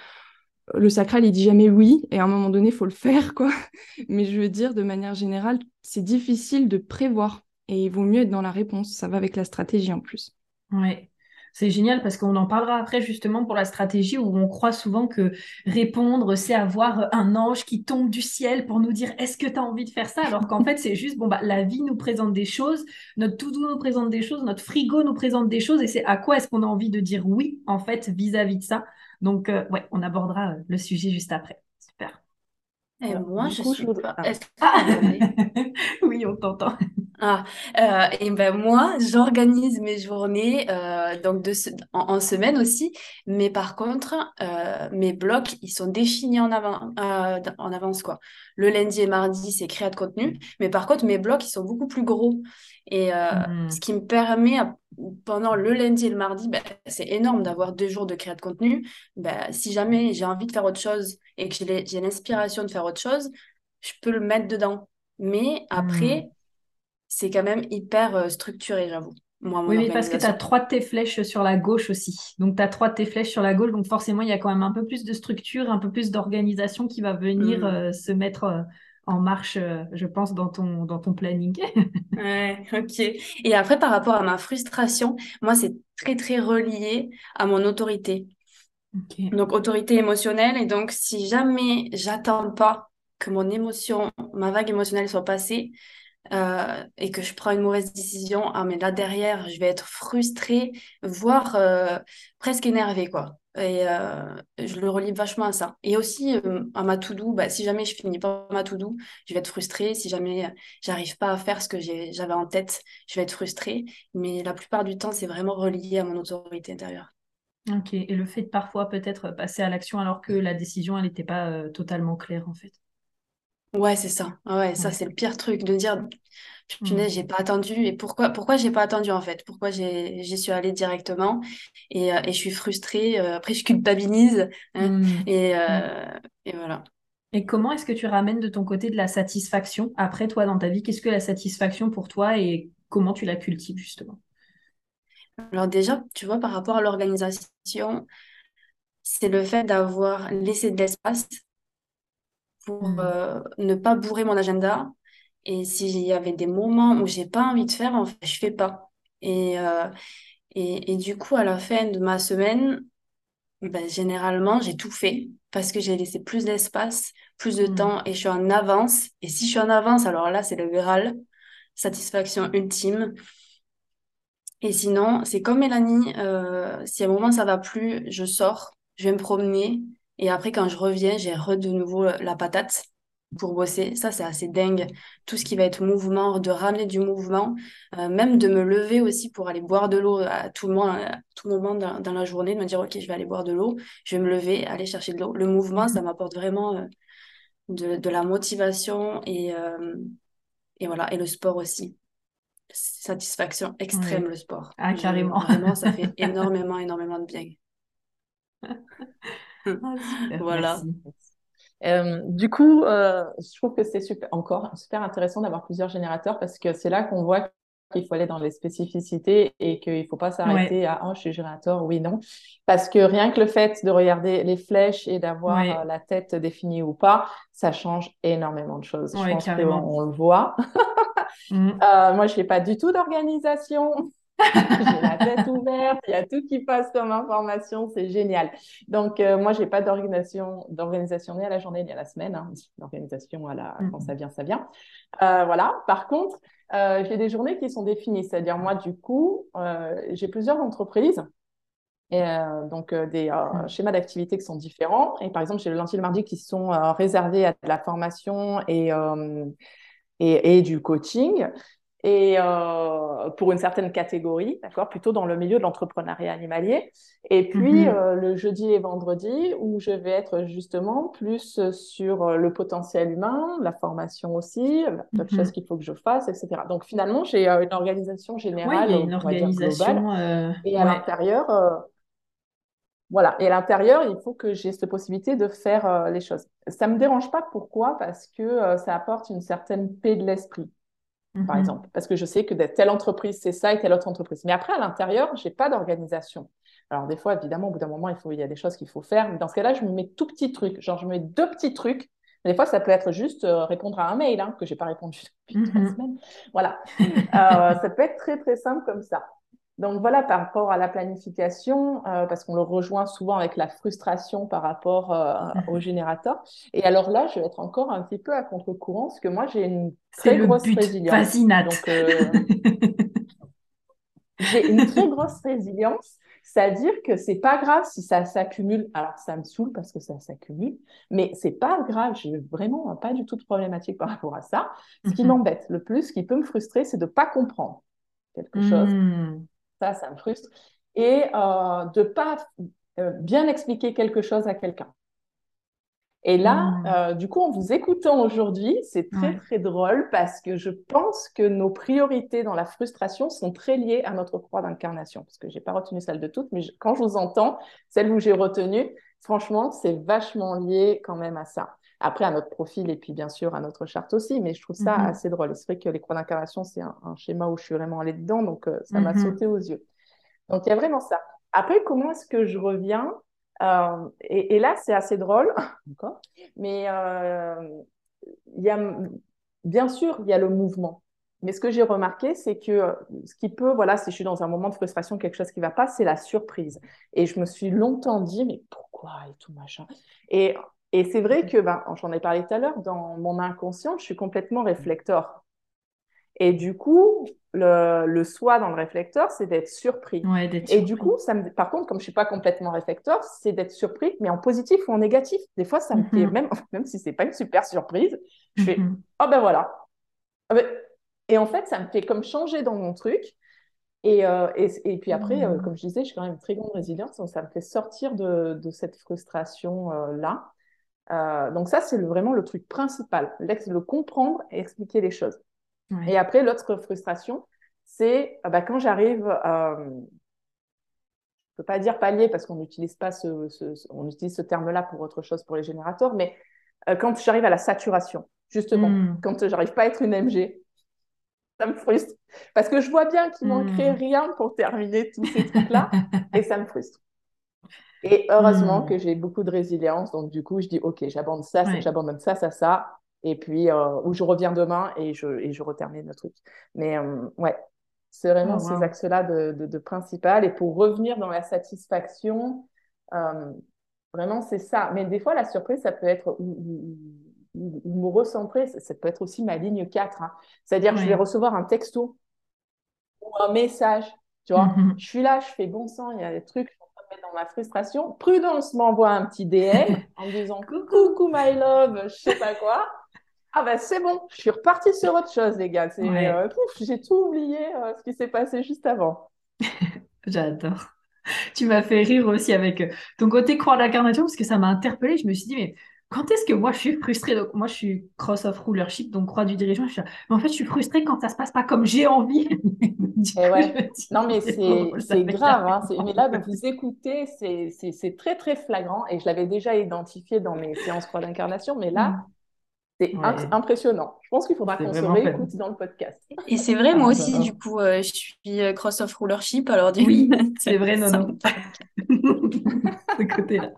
le sacral, il dit jamais oui, et à un moment donné, il faut le faire, quoi. Mais je veux dire, de manière générale, c'est difficile de prévoir. Et il vaut mieux être dans la réponse. Ça va avec la stratégie en plus. Ouais. C'est génial parce qu'on en parlera après justement pour la stratégie où on croit souvent que répondre, c'est avoir un ange qui tombe du ciel pour nous dire est-ce que tu as envie de faire ça? Alors qu'en fait, c'est juste, bon, bah, la vie nous présente des choses, notre to-do nous présente des choses, notre frigo nous présente des choses et c'est à quoi est-ce qu'on a envie de dire oui en fait vis-à-vis de ça? Donc, euh, ouais, on abordera euh, le sujet juste après. Super. Et moi, du je coup, suis. je- Ah. Ah Oui, on t'entend. Ah, euh, et ben moi, j'organise mes journées euh, donc de en, en semaine aussi, mais par contre, euh, mes blocs, ils sont définis en avant, en avance quoi. Le lundi et mardi, c'est créa de contenu, mais par contre, mes blocs, ils sont beaucoup plus gros. Et Hmm. ce qui me permet, pendant le lundi et le mardi, ben, c'est énorme d'avoir deux jours de créa de contenu. Ben, si jamais j'ai envie de faire autre chose et que j'ai l'inspiration de faire autre chose, je peux le mettre dedans. Mais après, c'est quand même hyper euh, structuré, j'avoue, moi, Oui, mais parce que tu as trois de tes flèches sur la gauche aussi. Donc, tu as trois de tes flèches sur la gauche. Donc, forcément, il y a quand même un peu plus de structure, un peu plus d'organisation qui va venir Hmm. euh, se mettre euh, en marche, euh, je pense, dans ton, dans ton planning. Ouais, ok. Et après, par rapport à ma frustration, moi, c'est très, très relié à mon autorité. Donc, autorité émotionnelle. Et donc, si jamais j'attends pas que mon émotion, ma vague émotionnelle soit passée, euh, et que je prends une mauvaise décision, ah, mais là derrière, je vais être frustrée, voire euh, presque énervée, quoi. Et euh, je le relie vachement à ça. Et aussi à ma to-do, bah, si jamais je finis pas ma to-do, je vais être frustrée. Si jamais j'arrive pas à faire ce que j'avais en tête, je vais être frustrée. Mais la plupart du temps, c'est vraiment relié à mon autorité intérieure. Ok. Et le fait de parfois peut-être passer à l'action alors que la décision, elle n'était pas totalement claire, en fait. Ouais, c'est ça. Ah Ouais, ça, c'est le pire truc de dire, Hmm. punaise, j'ai pas attendu. Et pourquoi, pourquoi j'ai pas attendu en fait? Pourquoi j'ai, j'y suis allée directement? Et, euh, et je suis frustrée. euh, après, je culpabilise. hein, Hmm. et, euh, et voilà. Et comment est-ce que tu ramènes de ton côté de la satisfaction après toi dans ta vie? Qu'est-ce que la satisfaction pour toi et comment tu la cultives justement? Alors, déjà, tu vois, par rapport à l'organisation, c'est le fait d'avoir laissé de l'espace pour Hmm. euh, ne pas bourrer mon agenda. Et s'il y avait des moments où j'ai pas envie de faire, en fait, je fais pas. Et, euh, et, et du coup, à la fin de ma semaine, Ben, généralement, j'ai tout fait parce que j'ai laissé plus d'espace, plus de Hmm. temps et je suis en avance. Et si je suis en avance, alors là, c'est le Graal, satisfaction ultime. Et sinon, c'est comme Mélanie, euh, si à un moment ça va plus, je sors, je vais me promener et après, quand je reviens, j'ai re de nouveau la patate. pour bosser. Ça, c'est assez dingue. Tout ce qui va être mouvement, de ramener du mouvement, euh, même de me lever aussi pour aller boire de l'eau à tout moment, à tout moment dans, la journée, de me dire, OK, je vais aller boire de l'eau, je vais me lever, aller chercher de l'eau. Le mouvement, ça m'apporte vraiment euh, de, la motivation et, euh, et voilà, et le sport aussi. Satisfaction extrême, le sport. Ah, carrément. vraiment, ça fait énormément, énormément de bien. Ah, voilà. Euh, du coup, euh, je trouve que c'est super, encore super intéressant d'avoir plusieurs générateurs parce que c'est là qu'on voit qu'il faut aller dans les spécificités et qu'il ne faut pas s'arrêter à oh, je suis générateur, oui, non. Parce que rien que le fait de regarder les flèches et d'avoir euh, la tête définie ou pas, ça change énormément de choses. je pense qu'on le voit. Mm. moi, je n'ai pas du tout d'organisation. j'ai la tête ouverte, il y a tout qui passe comme information, c'est génial. Donc, euh, moi, je n'ai pas d'organisation, d'organisation ni à la journée ni à la semaine. Hein. À la... quand ça vient, ça vient. Euh, voilà. Par contre, euh, j'ai des journées qui sont définies. C'est-à-dire, moi, du coup, j'ai plusieurs entreprises. Et donc, des schémas d'activité qui sont différents. Et par exemple, j'ai le lundi et le mardi qui sont réservés à de la formation et, et, et, du coaching et euh, pour une certaine catégorie, d'accord, plutôt dans le milieu de l'entrepreneuriat animalier. Et puis mhm. euh, le jeudi et vendredi où je vais être justement plus sur euh, le potentiel humain, la formation aussi, la mm chose qu'il faut que je fasse, etc. Donc finalement j'ai euh, une organisation générale, une organisation globale, et à l'intérieur. Voilà, et à l'intérieur, il faut que j'ai cette possibilité de faire les choses. Ça me dérange pas, pourquoi? Parce que ça apporte une certaine paix de l'esprit par mhm. exemple, parce que je sais que telle entreprise, c'est ça et telle autre entreprise. Mais après, à l'intérieur, je n'ai pas d'organisation. Alors, des fois, évidemment, au bout d'un moment, il, faut, il y a des choses qu'il faut faire. Mais dans ce cas-là, je me mets tout petits trucs. Genre, je mets deux petits trucs. Des fois, ça peut être juste euh, répondre à un mail hein, que je n'ai pas répondu depuis trois mhm. semaines. Voilà. Euh, ça peut être très, très simple comme ça. Donc voilà, par rapport à la planification, euh, parce qu'on le rejoint souvent avec la frustration par rapport euh, au générateur. Et alors là, je vais être encore un petit peu à contre-courant, parce que moi, j'ai une très grosse résilience. Donc, euh, j'ai une très grosse résilience, c'est-à-dire que c'est pas grave si ça s'accumule. Alors, ça me saoule parce que ça s'accumule, mais c'est pas grave. J'ai vraiment pas du tout de problématique par rapport à ça. Ce qui mhm. m'embête le plus, ce qui peut me frustrer, c'est de pas comprendre quelque chose. Hmm. Ça, ça me frustre. Et euh, de ne pas euh, bien expliquer quelque chose à quelqu'un. Et là, mmh. euh, du coup, en vous écoutant aujourd'hui, c'est très, très drôle parce que je pense que nos priorités dans la frustration sont très liées à notre croix d'incarnation. Parce que je n'ai pas retenu celle de toutes, mais quand je vous entends, celle où j'ai retenu, franchement, c'est vachement lié quand même à ça. Après, à notre profil et puis bien sûr à notre charte aussi, mais je trouve ça mm-hmm. assez drôle. C'est vrai que les croix d'incarnation, c'est un, schéma où je suis vraiment allée dedans, donc euh, ça m'a mm-hmm. sauté aux yeux. Donc il y a vraiment ça. Après, comment est-ce que je reviens euh, et, là, c'est assez drôle, mais euh, il y a, bien sûr, il y a le mouvement. Mais ce que j'ai remarqué, c'est que ce qui peut, voilà, si je suis dans un moment de frustration, quelque chose qui ne va pas, c'est la surprise. Et je me suis longtemps dit, mais pourquoi et tout machin? Et et c'est vrai que, ben, j'en ai parlé tout à l'heure, dans mon inconscient, je suis complètement réflecteur. Et du coup, le, le soi dans le réflecteur, c'est d'être surpris. et du coup, ça me, par contre, comme je suis pas complètement réflecteur, c'est d'être surpris, mais en positif ou en négatif. Des fois, ça me fait, mm-hmm. même, même si c'est pas une super surprise, je fais, mm-hmm. oh ben voilà. Ah ben, et en fait, ça me fait comme changer dans mon truc. Et, euh, et, et, puis après, euh, mm. comme je disais, j'ai quand même une très grande résilience, donc ça me fait sortir de, de cette frustration-là. Euh, euh, donc ça, c'est vraiment le truc principal, le comprendre et expliquer les choses. Et après, l'autre frustration, c'est euh, bah, quand j'arrive, euh, je ne peux pas dire palier parce qu'on n'utilise pas ce, on utilise ce terme-là pour autre chose pour les générateurs, mais quand j'arrive à la saturation, justement, hmm. quand j'arrive pas à être une MG, ça me frustre parce que je vois bien qu'il manquerait hmm. rien pour terminer tous ces trucs-là et ça me frustre. Et heureusement hmm. que j'ai beaucoup de résilience. Donc, du coup, je dis, OK, j'abandonne ça, j'abandonne ça, ça, ça. Et puis, euh, ou je reviens demain et je, et je retermine le truc. Mais euh, ouais, c'est vraiment oh, ces axes-là de, de, principal. Et pour revenir dans la satisfaction, euh, vraiment, c'est ça. Mais des fois, la surprise, ça peut être ou, me recentrer, ça, peut être aussi ma ligne 4. Hein. C'est-à-dire, que je vais recevoir un texto ou un message. Tu vois, je suis là, je fais bon sang, il y a des trucs, dans ma frustration, Prudence m'envoie un petit DM en me disant coucou my love, je sais pas quoi. Ah bah c'est bon, je suis repartie sur autre chose, les gars. Euh, j'ai tout oublié euh, ce qui s'est passé juste avant. J'adore. Tu m'as fait rire aussi avec euh, ton côté croix d'incarnation parce que ça m'a interpellée. Je me suis dit, mais quand est-ce que moi je suis frustrée? Donc, moi je suis cross of rulership, donc croix du dirigeant. Je mais en fait, je suis frustrée quand ça se passe pas comme j'ai envie. non, mais c'est grave. Hein. Mais là, vous écoutez, c'est très très flagrant et je l'avais déjà identifié dans mes séances croix d'incarnation, mais là, mm. c'est impressionnant. Je pense qu'il faudra qu'on se réécoute dans le podcast. Et c'est vrai, moi aussi, du coup, euh, je suis euh, cross of rulership. Alors, du oui, c'est vrai, non, non. Ce côté-là.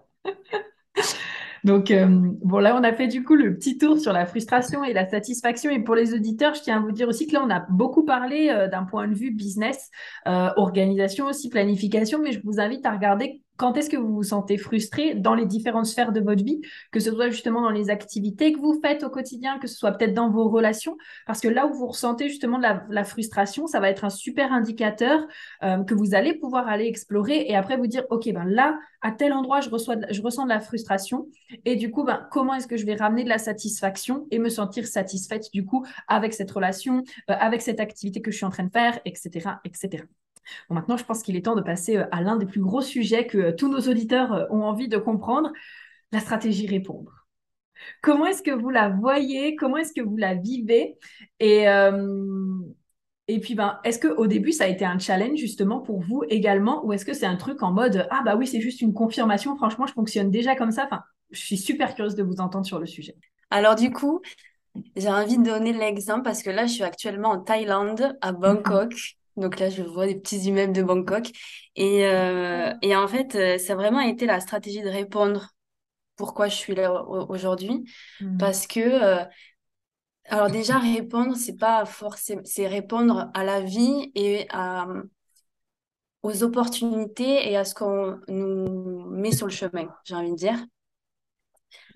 Donc, euh, bon, là, on a fait du coup le petit tour sur la frustration et la satisfaction. Et pour les auditeurs, je tiens à vous dire aussi que là, on a beaucoup parlé euh, d'un point de vue business, euh, organisation aussi, planification, mais je vous invite à regarder quand est-ce que vous vous sentez frustré dans les différentes sphères de votre vie, que ce soit justement dans les activités que vous faites au quotidien, que ce soit peut-être dans vos relations, parce que là où vous ressentez justement la, frustration, ça va être un super indicateur euh, que vous allez pouvoir aller explorer et après vous dire, OK, ben là, à tel endroit, je ressens de la frustration et du coup, ben, comment est-ce que je vais ramener de la satisfaction et me sentir satisfaite du coup avec cette relation, euh, avec cette activité que je suis en train de faire, etc., etc. Bon, maintenant, je pense qu'il est temps de passer euh, à l'un des plus gros sujets que euh, tous nos auditeurs euh, ont envie de comprendre, la stratégie répondre. Comment est-ce que vous la voyez? Comment est-ce que vous la vivez? Et, et puis, ben, est-ce qu'au début, ça a été un challenge justement pour vous également? Ou est-ce que c'est un truc en mode Ah, bah oui, c'est juste une confirmation, franchement, je fonctionne déjà comme ça enfin, Je suis super curieuse de vous entendre sur le sujet. Alors, du coup, j'ai envie de donner l'exemple parce que là, je suis actuellement en Thaïlande, à Bangkok. Donc là, je vois des petits immeubles de Bangkok. Et, euh, et en fait, euh, ça a vraiment été la stratégie de répondre pourquoi je suis là aujourd'hui. Mmh. Parce que, euh, alors déjà, répondre, c'est pas forcément, c'est répondre à la vie et à, aux opportunités et à ce qu'on nous met sur le chemin, j'ai envie de dire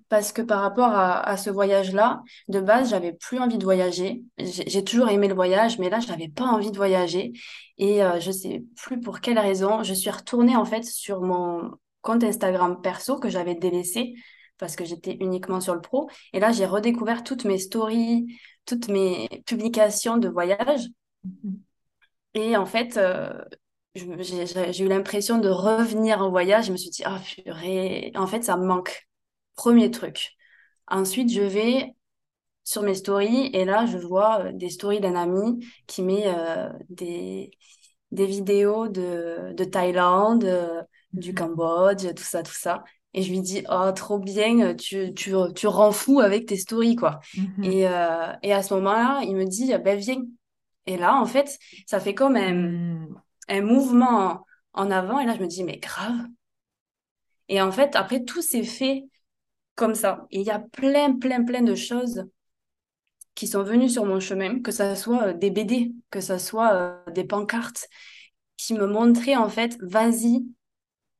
parce que par rapport à, ce voyage-là, de base, j'avais plus envie de voyager. J'ai toujours aimé le voyage, mais là, je n'avais pas envie de voyager. Et euh, je sais plus pour quelle raison. Je suis retournée en fait sur mon compte Instagram perso que j'avais délaissé parce que j'étais uniquement sur le pro. Et là, j'ai redécouvert toutes mes stories, toutes mes publications de voyage. Et en fait, euh, j'ai eu l'impression de revenir en voyage. Je me suis dit, ah purée, en fait, ça me manque. Premier truc. Ensuite, je vais sur mes stories et là, je vois euh, des stories d'un ami qui met euh, des, des vidéos de, de Thaïlande, euh, du mhm. Cambodge, tout ça, tout ça. Et je lui dis, oh, trop bien, tu, tu, tu rends fou avec tes stories, quoi. Mhm. et, et, à ce moment-là, il me dit, ben viens. Et là, en fait, ça fait comme un, mhm. un mouvement en avant. Et là, je me dis, mais grave. Et en fait, après, tout s'est fait comme ça. Et il y a plein, plein, plein de choses qui sont venues sur mon chemin, que ce soit euh, des BD, que ce soit euh, des pancartes, qui me montraient en fait, vas-y,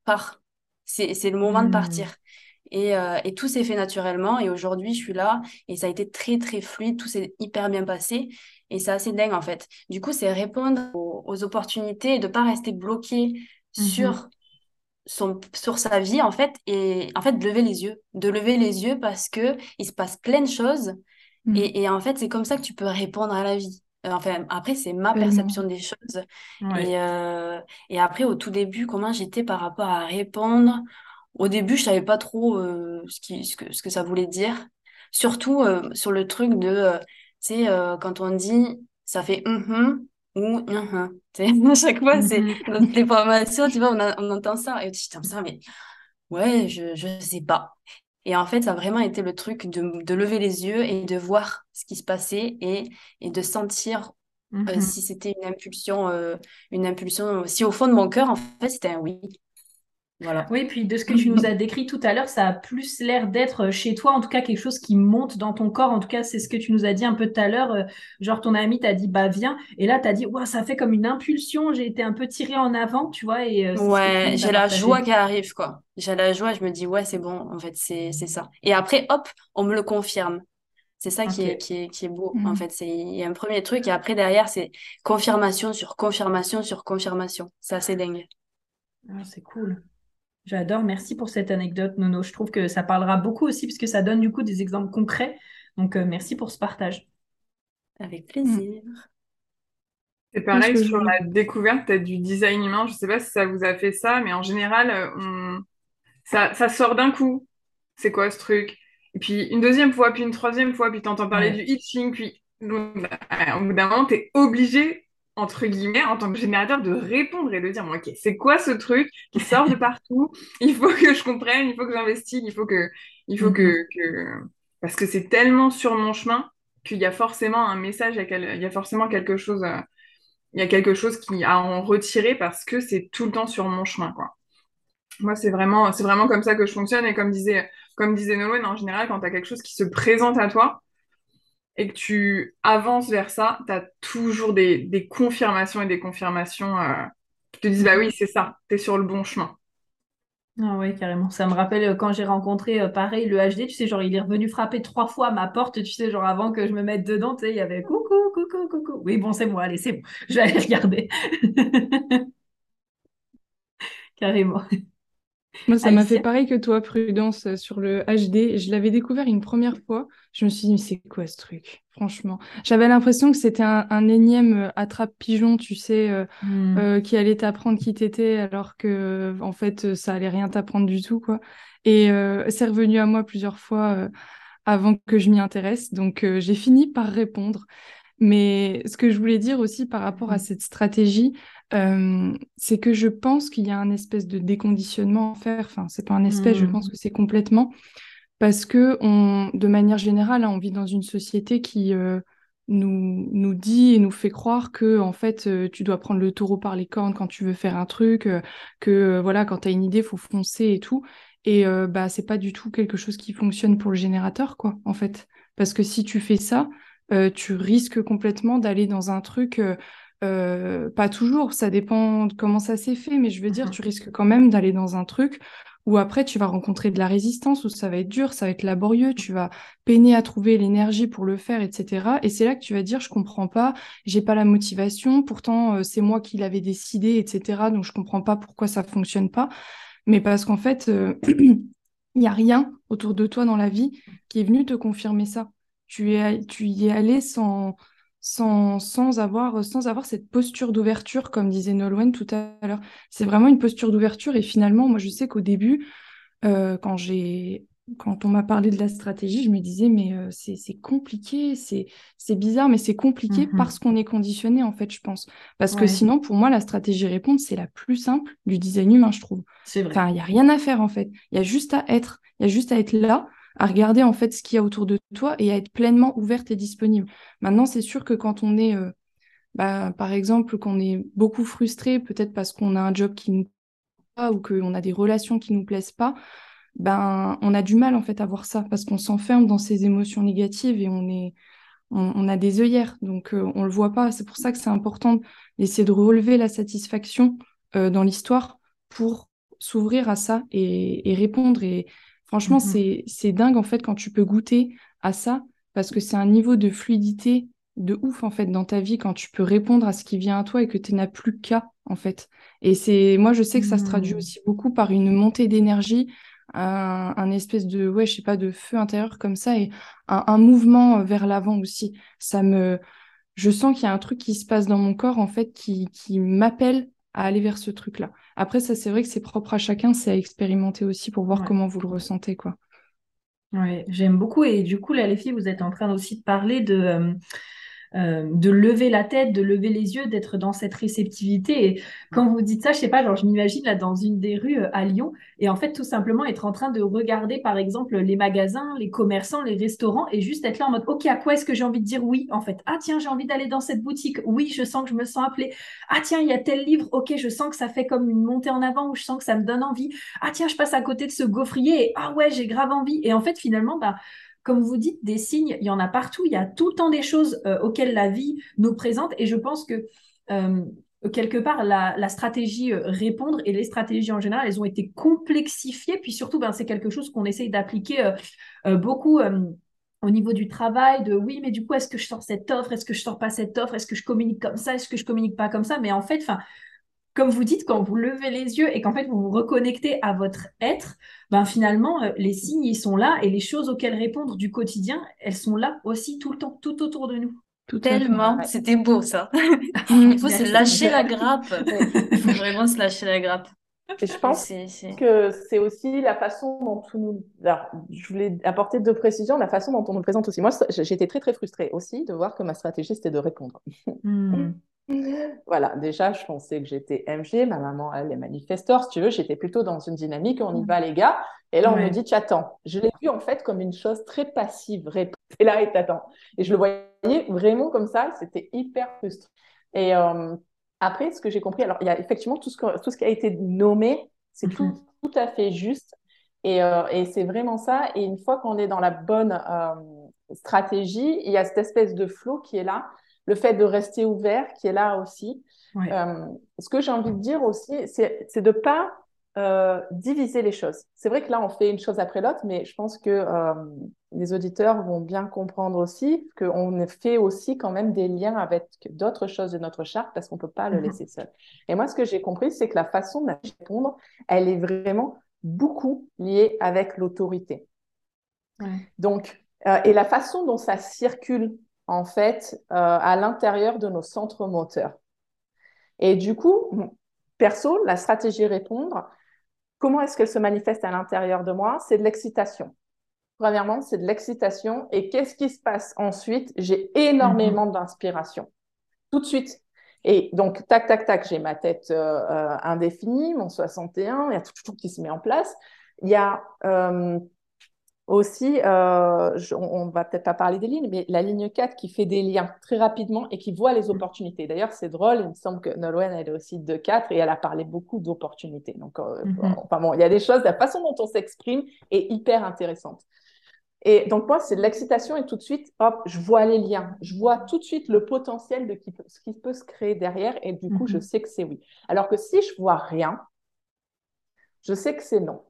pars. C'est le moment de hmm. partir. Et, euh, et, tout s'est fait naturellement. Et aujourd'hui, je suis là et ça a été très, très fluide. Tout s'est hyper bien passé. Et c'est assez dingue, en fait. Du coup, c'est répondre aux, opportunités et de ne pas rester bloqué mhm. sur sur sa vie en fait et en fait de lever les yeux de lever les yeux parce que il se passe plein de choses mm. et, en fait c'est comme ça que tu peux répondre à la vie. Euh, enfin après c'est ma perception des choses et, euh, et après au tout début comment j'étais par rapport à répondre. Au début je savais pas trop euh, ce, qui, ce, que, ce que ça voulait dire. Surtout sur le truc de tu sais quand on dit ça fait mm ou à chaque fois, c'est mm-hmm. dans les formations, tu vois, on, entend ça. Et tu te ça, mais ouais, je, je sais pas. Et en fait, ça a vraiment été le truc de, de lever les yeux et de voir ce qui se passait et, et de sentir euh, mm-hmm. si c'était une impulsion, euh, une impulsion, si au fond de mon cœur, en fait, c'était un oui. Oui, puis de ce que tu nous as décrit tout à l'heure, ça a plus l'air d'être chez toi, en tout cas quelque chose qui monte dans ton corps. En tout cas, c'est ce que tu nous as dit un peu tout à l'heure. Euh, genre, ton ami t'a dit, bah viens. Et là, tu as dit, ouais, ça fait comme une impulsion. J'ai été un peu tirée en avant, tu vois. Et, euh, ouais, j'ai la joie qui arrive, quoi. J'ai la joie, je me dis, ouais, c'est bon, en fait, c'est ça. Et après, hop, on me le confirme. C'est ça qui, est, qui, est, qui est beau, en mhm. fait. Il y a un premier truc, et après, derrière, c'est confirmation sur confirmation sur confirmation. C'est assez dingue. Ah, c'est cool. J'adore, merci pour cette anecdote, Nono. Je trouve que ça parlera beaucoup aussi, parce que ça donne du coup des exemples concrets Donc, merci pour ce partage. Avec plaisir. C'est pareil sur la découverte du design humain. Je ne sais pas si ça vous a fait ça, mais en général, ça, ça sort d'un coup. C'est quoi ce truc? Et puis une deuxième fois, puis une troisième fois, puis tu entends parler du itching, puis bah, au bout d'un moment, tu es obligé, entre guillemets, en tant que générateur, de répondre et de dire, ok, c'est quoi ce truc qui sort de partout? Il faut que je comprenne, il faut que j'investigue, il faut que... Il faut que, mm-hmm. Parce que c'est tellement sur mon chemin qu'il y a forcément un message, il y a forcément quelque chose... Euh, il y a quelque chose qui a en retirer parce que c'est tout le temps sur mon chemin, quoi. Moi, c'est vraiment, c'est vraiment comme ça que je fonctionne. Et comme disait, comme disait Nolwenn, en général, quand tu as quelque chose qui se présente à toi, et que tu avances vers ça, tu as toujours des, confirmations et des confirmations euh, qui te disent bah oui, c'est ça, tu es sur le bon chemin. Ah oui, carrément. Ça me rappelle euh, quand j'ai rencontré, euh, pareil, le HD, tu sais, genre, il est revenu frapper trois fois à ma porte, tu sais, genre, avant que je me mette dedans, tu sais, il y avait coucou, coucou, coucou. Oui, bon, c'est moi, allez, c'est bon, je vais aller regarder. carrément. Moi, ça m'a fait pareil que toi, Prudence, euh, sur le HD. Je l'avais découvert une première fois. Je me suis dit, mais c'est quoi ce truc Franchement? J'avais l'impression que c'était un, énième euh, attrape-pigeon, tu sais, euh, hmm. qui allait t'apprendre qui t'étais, alors que, en fait, ça allait rien t'apprendre du tout, quoi. Et c'est revenu à moi plusieurs fois avant que je m'y intéresse. Donc, j'ai fini par répondre. Mais ce que je voulais dire aussi par rapport à mmh. cette stratégie, c'est que je pense qu'il y a un espèce de déconditionnement à faire. Enfin, c'est pas un espèce, je pense mmh. que c'est complètement. Parce que, on, de manière générale, hein, on vit dans une société qui nous, nous dit et nous fait croire que, en fait, tu dois prendre le taureau par les cornes quand tu veux faire un truc, que, voilà, quand tu as une idée, il faut foncer et tout. Et bah, c'est pas du tout quelque chose qui fonctionne pour le générateur, quoi, en fait. Parce que si tu fais ça, euh, tu risques complètement d'aller dans un truc, euh, pas toujours, ça dépend de comment ça s'est fait, mais je veux dire, mmh tu risques quand même d'aller dans un truc où après tu vas rencontrer de la résistance, où ça va être dur, ça va être laborieux, tu vas peiner à trouver l'énergie pour le faire, etc. Et c'est là que tu vas dire, je comprends pas, j'ai pas la motivation, pourtant c'est moi qui l'avais décidé, etc. Donc je comprends pas pourquoi ça fonctionne pas. Mais parce qu'en fait, il n'y a rien autour de toi dans la vie qui est venu te confirmer ça tu, es, tu y es allé sans, sans, sans, avoir, sans avoir cette posture d'ouverture, comme disait Nolwenn tout à l'heure. C'est vraiment une posture d'ouverture. Et finalement, moi, je sais qu'au début, euh, quand j'ai quand on m'a parlé de la stratégie, je me disais, mais euh, c'est compliqué, c'est bizarre, mais c'est compliqué mmh parce qu'on est conditionné, en fait, je pense. Parce que sinon, pour moi, la stratégie répondre, c'est la plus simple du design humain, je trouve. C'est vrai. Enfin, il n'y a rien à faire, en fait. Il y a juste à être. Il y a juste à être là, à regarder en fait ce qu'il y a autour de toi et à être pleinement ouverte et disponible. Maintenant, c'est sûr que quand on est, euh, bah, par exemple, qu'on est beaucoup frustré, peut-être parce qu'on a un job qui nous pas ou qu'on a des relations qui nous plaisent pas, ben on a du mal en fait à voir ça parce qu'on s'enferme dans ces émotions négatives et on est on, a des œillères donc euh, on le voit pas c'est pour ça que c'est important d'essayer de relever la satisfaction euh, dans l'histoire pour s'ouvrir à ça et, et, répondre et Franchement, mmh c'est dingue en fait quand tu peux goûter à ça parce que c'est un niveau de fluidité de ouf en fait dans ta vie quand tu peux répondre à ce qui vient à toi et que tu n'as plus qu'à en fait. Et c'est moi je sais que ça se traduit mmh. aussi beaucoup par une montée d'énergie, un, espèce de ouais je sais pas de feu intérieur comme ça et un, mouvement vers l'avant aussi. Ça me je sens qu'il y a un truc qui se passe dans mon corps en fait qui qui m'appelle à aller vers ce truc-là. Après, ça, c'est vrai que c'est propre à chacun, c'est à expérimenter aussi pour voir comment vous le ressentez, quoi. Ouais, j'aime beaucoup. Et du coup, là, les filles, vous êtes en train aussi de parler de, euh, de lever la tête, de lever les yeux, d'être dans cette réceptivité. Et quand vous dites ça, je sais pas, genre je m'imagine là dans une des rues euh, à Lyon et en fait tout simplement être en train de regarder par exemple les magasins, les commerçants, les restaurants et juste être là en mode ok à quoi est-ce que j'ai envie de dire oui en fait? Ah tiens j'ai envie d'aller dans cette boutique. Oui je sens que je me sens appelée. Ah tiens il y a tel livre. Ok je sens que ça fait comme une montée en avant ou je sens que ça me donne envie. Ah tiens je passe à côté de ce gaufrier. Et ah ouais j'ai grave envie. Et en fait finalement bah comme vous dites, des signes, il y en a partout. Il y a tout le temps des choses euh, auxquelles la vie nous présente. Et je pense que euh, quelque part, la, stratégie euh, répondre et les stratégies en général, elles ont été complexifiées. Puis surtout, ben, c'est quelque chose qu'on essaye d'appliquer beaucoup au niveau du travail, de oui, mais du coup, est-ce que je sors cette offre Est-ce que je sors pas cette offre Est-ce que je communique comme ça Est-ce que je communique pas comme ça Mais en fait, comme vous dites, quand vous levez les yeux et qu'en fait vous vous reconnectez à votre être, ben finalement, euh, les signes, ils sont là et les choses auxquelles répondre du quotidien, elles sont là aussi tout le temps, tout autour de nous. Tout. Tellement, c'était beau ça. Il faut se lâcher la grappe. Il faut vraiment se lâcher la grappe. Et je pense C'est- c'est- que c'est aussi la façon dont on nous... Alors, je voulais apporter deux précisions, la façon dont on nous présente aussi. Moi, j'étais très, très frustrée aussi de voir que ma stratégie, c'était de répondre. Hmm. Voilà, déjà, je pensais que j'étais MG, ma maman, elle est manifestor, si tu veux, j'étais plutôt dans une dynamique, on y va les gars, et là, on Ouais. me dit, tu attends. Je l'ai vu en fait comme une chose très passive, et là, et t'attends. Et je le voyais vraiment comme ça, c'était hyper frustrant. Et euh, après, ce que j'ai compris, alors, il y a effectivement tout ce, que- tout ce qui a été nommé, c'est tout, tout à fait juste, et, euh, et c'est vraiment ça, et une fois qu'on est dans la bonne euh, stratégie, il y a cette espèce de flow qui est là, le fait de rester ouvert qui est là aussi. Ouais. Euh, ce que j'ai envie de dire aussi, c'est de pas euh, diviser les choses. C'est vrai que là, on fait une chose après l'autre, mais je pense que euh, les auditeurs vont bien comprendre aussi qu'on fait aussi quand même des liens avec d'autres choses de notre charte parce qu'on peut pas le Mhm. laisser seul. Et moi, ce que j'ai compris, c'est que la façon de répondre, elle est vraiment beaucoup liée avec l'autorité. Ouais. Donc, euh, et la façon dont ça circule, en fait, euh, à l'intérieur de nos centres moteurs. Et du coup, perso, la stratégie répondre, comment est-ce qu'elle se manifeste à l'intérieur de moi? C'est de l'excitation. Premièrement, c'est de l'excitation. Et qu'est-ce qui se passe ensuite? J'ai énormément d'inspiration. Tout de suite. Et donc, tac, tac, tac, j'ai ma tête euh, euh, indéfinie, mon 61, il y a tout, tout qui se met en place. Il y a euh, aussi, euh, je- on, on va peut-être pas parler des lignes, mais la ligne 4 qui fait des liens très rapidement et qui voit les opportunités. D'ailleurs, c'est drôle, il me semble que Nolwenn, elle est aussi de 4 et elle a parlé beaucoup d'opportunités. Donc, euh, Mhm. enfin bon, il y a des choses, la façon dont on s'exprime est hyper intéressante. Et donc, moi, c'est de l'excitation et tout de suite, hop, je vois les liens. Je vois tout de suite le potentiel de qui ce qui peut se créer derrière et du coup, je sais que c'est oui. Alors que si je vois rien, je sais que c'est non.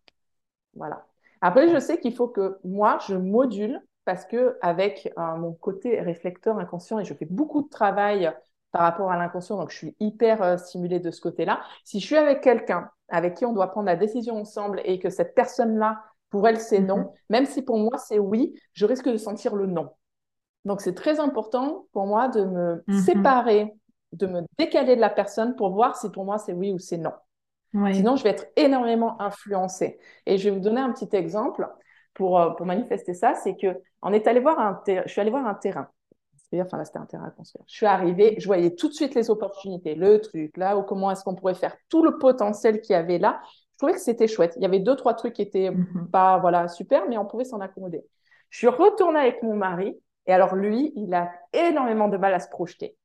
Voilà. Après, je sais qu'il faut que moi, je module parce que avec euh, mon côté réflecteur inconscient et je fais beaucoup de travail par rapport à l'inconscient, donc je suis hyper euh, stimulée de ce côté-là. Si je suis avec quelqu'un avec qui on doit prendre la décision ensemble et que cette personne-là, pour elle, c'est non, Mhm. même si pour moi, c'est oui, je risque de sentir le non. Donc, c'est très important pour moi de me Mhm. séparer, de me décaler de la personne pour voir si pour moi, c'est oui ou c'est non. Ouais. Sinon, je vais être énormément influencée. Et je vais vous donner un petit exemple pour, euh, pour manifester ça. C'est que on est allé voir un je suis allée voir un terrain. C'est-à-dire, enfin là, c'était un terrain à construire. Je suis arrivée, je voyais tout de suite les opportunités, le truc, là, ou comment est-ce qu'on pourrait faire tout le potentiel qu'il y avait là. Je trouvais que c'était chouette. Il y avait deux, trois trucs qui étaient Mhm. pas, voilà, super, mais on pouvait s'en accommoder. Je suis retournée avec mon mari, et alors lui, il a énormément de mal à se projeter.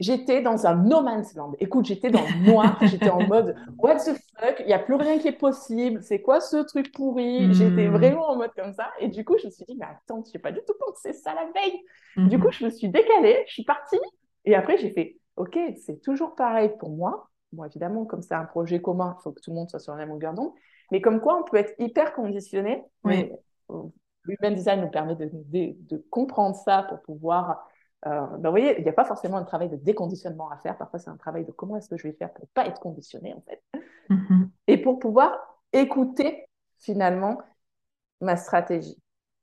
J'étais dans un no man's land. Écoute, j'étais dans le noir, j'étais en mode what the fuck, il n'y a plus rien qui est possible, c'est quoi ce truc pourri? Hmm. J'étais vraiment en mode comme ça. Et du coup, je me suis dit, mais attends, je n'ai pas du tout pensé ça la veille. Du Mhm. coup, je me suis décalée, je suis partie. Et après, j'ai fait, OK, c'est toujours pareil pour moi. Bon, évidemment, comme c'est un projet commun, il faut que tout le monde soit sur la même longueur d'onde. Mais comme quoi, on peut être hyper conditionné. Oui. Euh, l'human design nous permet de, de, de comprendre ça pour pouvoir. Euh, ben, vous voyez, il n'y a pas forcément un travail de déconditionnement à faire. Parfois, c'est un travail de comment est-ce que je vais faire pour ne pas être conditionné, en fait. Mhm. Et pour pouvoir écouter, finalement, ma stratégie.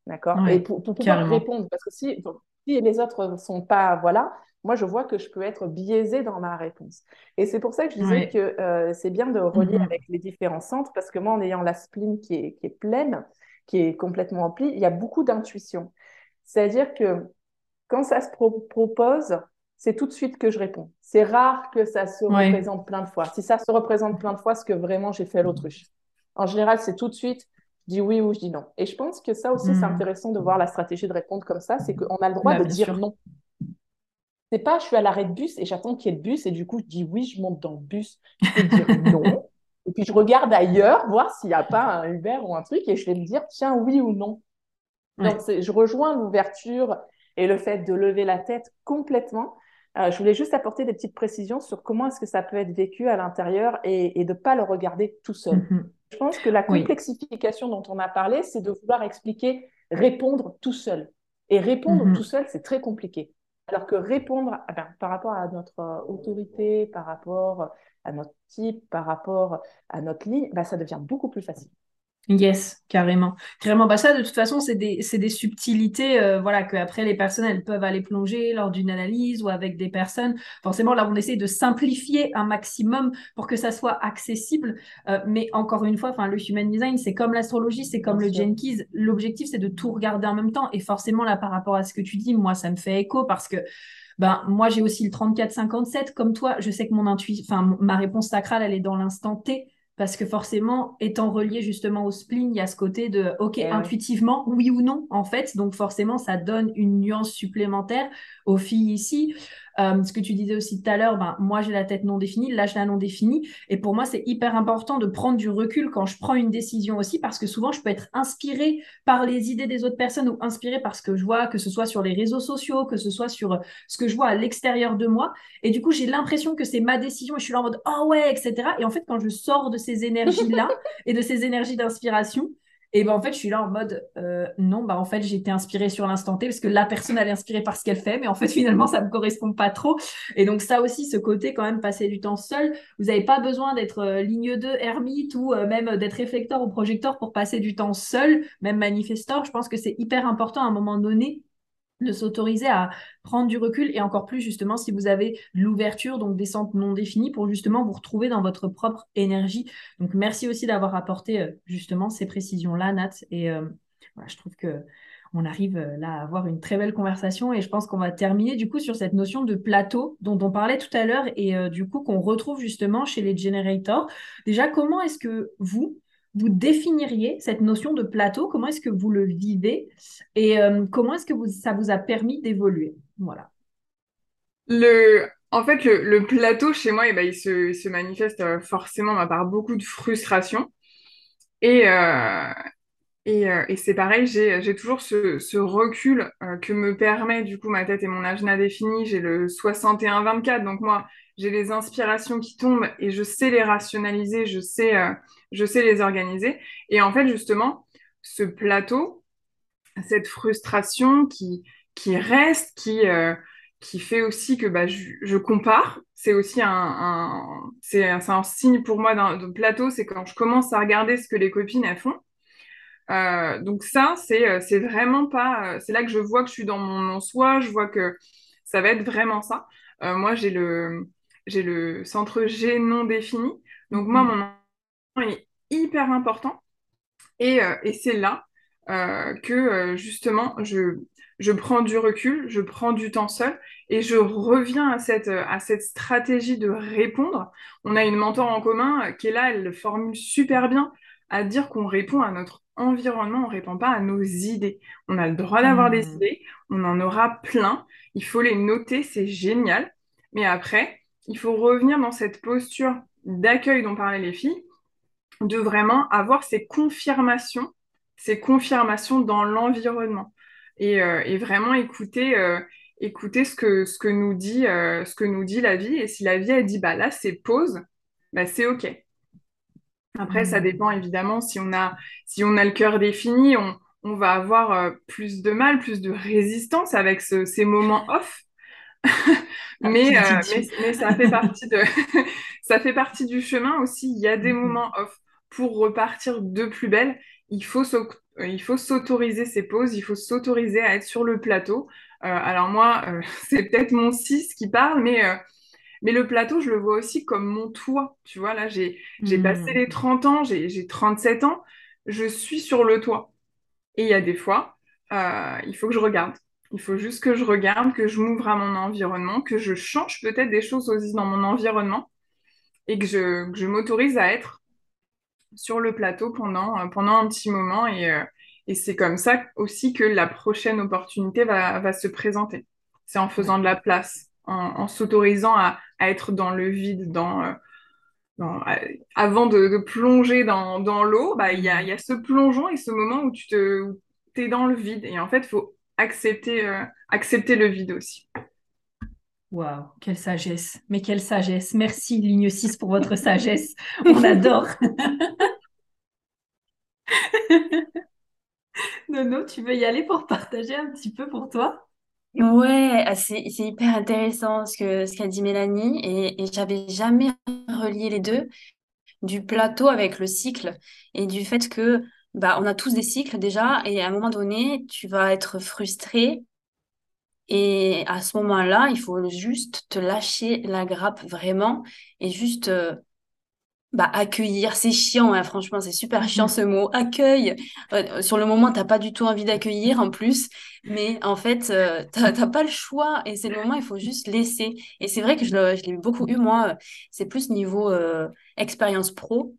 D'accord? Et pour, pour pouvoir carrément. répondre, parce que si, donc, si les autres ne sont pas, voilà, moi je vois que je peux être biaisée dans ma réponse. Et c'est pour ça que je disais que euh, c'est bien de relier Mhm. avec les différents centres, parce que moi, en ayant la spleen qui est, qui est pleine, qui est complètement remplie, il y a beaucoup d'intuition. C'est-à-dire que quand ça se pro- propose, c'est tout de suite que je réponds. C'est rare que ça se Ouais. représente plein de fois. Si ça se représente plein de fois, c'est que vraiment j'ai fait l'autruche. En général, c'est tout de suite, je dis oui ou je dis non. Et je pense que ça aussi, c'est Mhm. intéressant de voir la stratégie de répondre comme ça, c'est qu'on a le droit Bah, de dire sûr. non. C'est pas, je suis à l'arrêt de bus et j'attends qu'il y ait le bus et du coup, je dis oui, je monte dans le bus. Je peux dire non. Et puis, je regarde ailleurs, voir s'il n'y a pas un Uber ou un truc et je vais me dire, tiens, oui ou non. Donc, je rejoins l'ouverture et le fait de lever la tête complètement. Euh, je voulais juste apporter des petites précisions sur comment est-ce que ça peut être vécu à l'intérieur et, et de ne pas le regarder tout seul. Mhm. Je pense que la Oui. complexification dont on a parlé, c'est de vouloir expliquer, répondre tout seul. Et répondre Mhm. tout seul, c'est très compliqué. Alors que répondre ah ben, par rapport à notre autorité, par rapport à notre type, par rapport à notre ligne, bah, ça devient beaucoup plus facile. Yes, carrément. Carrément. Bah ça, de toute façon, c'est des, des subtilités euh, voilà, que après les personnes, elles peuvent aller plonger lors d'une analyse ou avec des personnes. Forcément, là, on essaie de simplifier un maximum pour que ça soit accessible. Euh, mais encore une fois, le human design, c'est comme l'astrologie, c'est comme le Jenkins. L'objectif, c'est de tout regarder en même temps. Et forcément, là, par rapport à ce que tu dis, moi, ça me fait écho parce que ben, moi, j'ai aussi le 34-57. Comme toi, je sais que mon intuition, enfin, ma réponse sacrale, elle est dans l'instant T parce que forcément, étant relié justement au spleen, il y a ce côté de, OK, eh intuitivement, oui ou non, en fait. Donc forcément, ça donne une nuance supplémentaire aux filles ici. Euh, ce que tu disais aussi tout à l'heure, ben, moi j'ai la tête non définie, là j'ai la non définie. Et pour moi, c'est hyper important de prendre du recul quand je prends une décision aussi, parce que souvent je peux être inspirée par les idées des autres personnes ou inspirée par ce que je vois, que ce soit sur les réseaux sociaux, que ce soit sur ce que je vois à l'extérieur de moi. Et du coup, j'ai l'impression que c'est ma décision et je suis là en mode, oh ouais, etc. Et en fait, quand je sors de ces énergies-là et de ces énergies d'inspiration, et ben en fait, je suis là en mode euh, non, bah en fait, été inspirée sur l'instant T parce que la personne elle est inspirée par ce qu'elle fait, mais en fait, finalement, ça me correspond pas trop. Et donc ça aussi, ce côté quand même passer du temps seul, vous n'avez pas besoin d'être euh, ligne 2, ermite ou euh, même d'être réflecteur ou projecteur pour passer du temps seul, même manifesteur. Je pense que c'est hyper important à un moment donné de s'autoriser à prendre du recul et encore plus justement si vous avez l'ouverture, donc des centres non définis pour justement vous retrouver dans votre propre énergie. Donc merci aussi d'avoir apporté euh, justement ces précisions-là, Nat. Et euh, je trouve que on arrive euh, là à avoir une très belle conversation et je pense qu'on va terminer du coup sur cette notion de plateau dont on parlait tout à l'heure et du coup qu'on retrouve justement chez les generators. Déjà, comment est-ce que vous, vous définiriez cette notion de plateau? Comment est-ce que vous le vivez? Et euh, comment est-ce que ça vous a permis d'évoluer? Voilà. Le, en fait, le, plateau chez moi, eh ben, il, se, manifeste euh, forcément par beaucoup de frustration. Et, euh, et, c'est pareil, j'ai toujours ce, recul que me permet du coup ma tête et mon agenda défini. J'ai le 61-24, donc moi, j'ai les inspirations qui tombent et je sais les rationaliser, je sais je sais les organiser. Et en fait, justement, ce plateau, cette frustration qui, qui reste, qui, euh, qui fait aussi que bah, je, compare, c'est aussi un, un c'est un, signe pour moi d'un plateau, c'est quand je commence à regarder ce que les copines elles font. Euh, donc ça, c'est euh, c'est vraiment pas, c'est là que je vois que je suis dans mon soi, je vois que ça va être vraiment ça. moi, j'ai le j'ai le centre G non défini. Donc moi, mm-hmm. mon est hyper important. Et, euh, et c'est là euh, que euh, justement, je, je prends du recul, je prends du temps seul et je reviens à cette, à cette stratégie de répondre. On a une mentor en commun qui est là, elle formule super bien à dire qu'on répond à notre environnement, on répond pas à nos idées. On a le droit d'avoir des mmh. idées, on en aura plein, il faut les noter, c'est génial. Mais après, il faut revenir dans cette posture d'accueil dont parlaient les filles de vraiment avoir ces confirmations, ces confirmations dans l'environnement et, euh, vraiment écouter, euh, écouter ce que, ce, que nous dit, euh, ce que nous dit la vie. Et si la vie, elle dit, bah là, c'est pause, bah c'est OK. Après, ça mmh. dépend évidemment si on a, si on a le cœur défini, on, on va avoir plus de mal, plus de résistance avec ces moments off. Ah, mais, mais, ça fait partie de ça fait partie du chemin aussi. Il y a des mmh. moments off pour repartir de plus belle, il faut s'autoriser ces pauses, il faut s'autoriser à être sur le plateau. Euh, alors moi, euh, c'est peut-être mon 6 qui parle, mais, euh, mais le plateau, je le vois aussi comme mon toit. Tu vois, là, j'ai mmh. passé les 30 ans, j'ai 37 ans, je suis sur le toit. Et il y a des fois, il faut que je regarde. Il faut juste que je regarde, que je m'ouvre à mon environnement, que je change peut-être des choses aussi dans mon environnement et que je, que je m'autorise à être sur le plateau pendant, euh, pendant un petit moment et, euh, et c'est comme ça aussi que la prochaine opportunité va, va se présenter. C'est en faisant de la place, en, s'autorisant à, à, être dans le vide, dans, euh, avant de, plonger dans, dans l'eau, bah, il y, a, y, a, ce plongeon et ce moment où tu te, es dans le vide. Et en fait, il faut accepter, accepter le vide aussi. Waouh, quelle sagesse. Mais quelle sagesse. Merci, ligne 6, pour votre sagesse. On adore. Nono, tu veux y aller pour partager un petit peu pour toi? Ouais, ah, c'est hyper intéressant ce que ce qu'a dit Mélanie et, et j'avais jamais relié les deux du plateau avec le cycle et du fait que bah on a tous des cycles déjà et à un moment donné tu vas être frustré et à ce moment-là il faut juste te lâcher la grappe vraiment et juste euh, bah, accueillir, c'est chiant, hein, franchement, c'est super chiant ce mot, accueil. Euh, sur le moment, t'as pas du tout envie d'accueillir en plus, mais en fait, euh, t'as pas le choix et c'est le moment, il faut juste laisser. Et c'est vrai que je l'ai beaucoup eu, moi, c'est plus niveau expérience pro,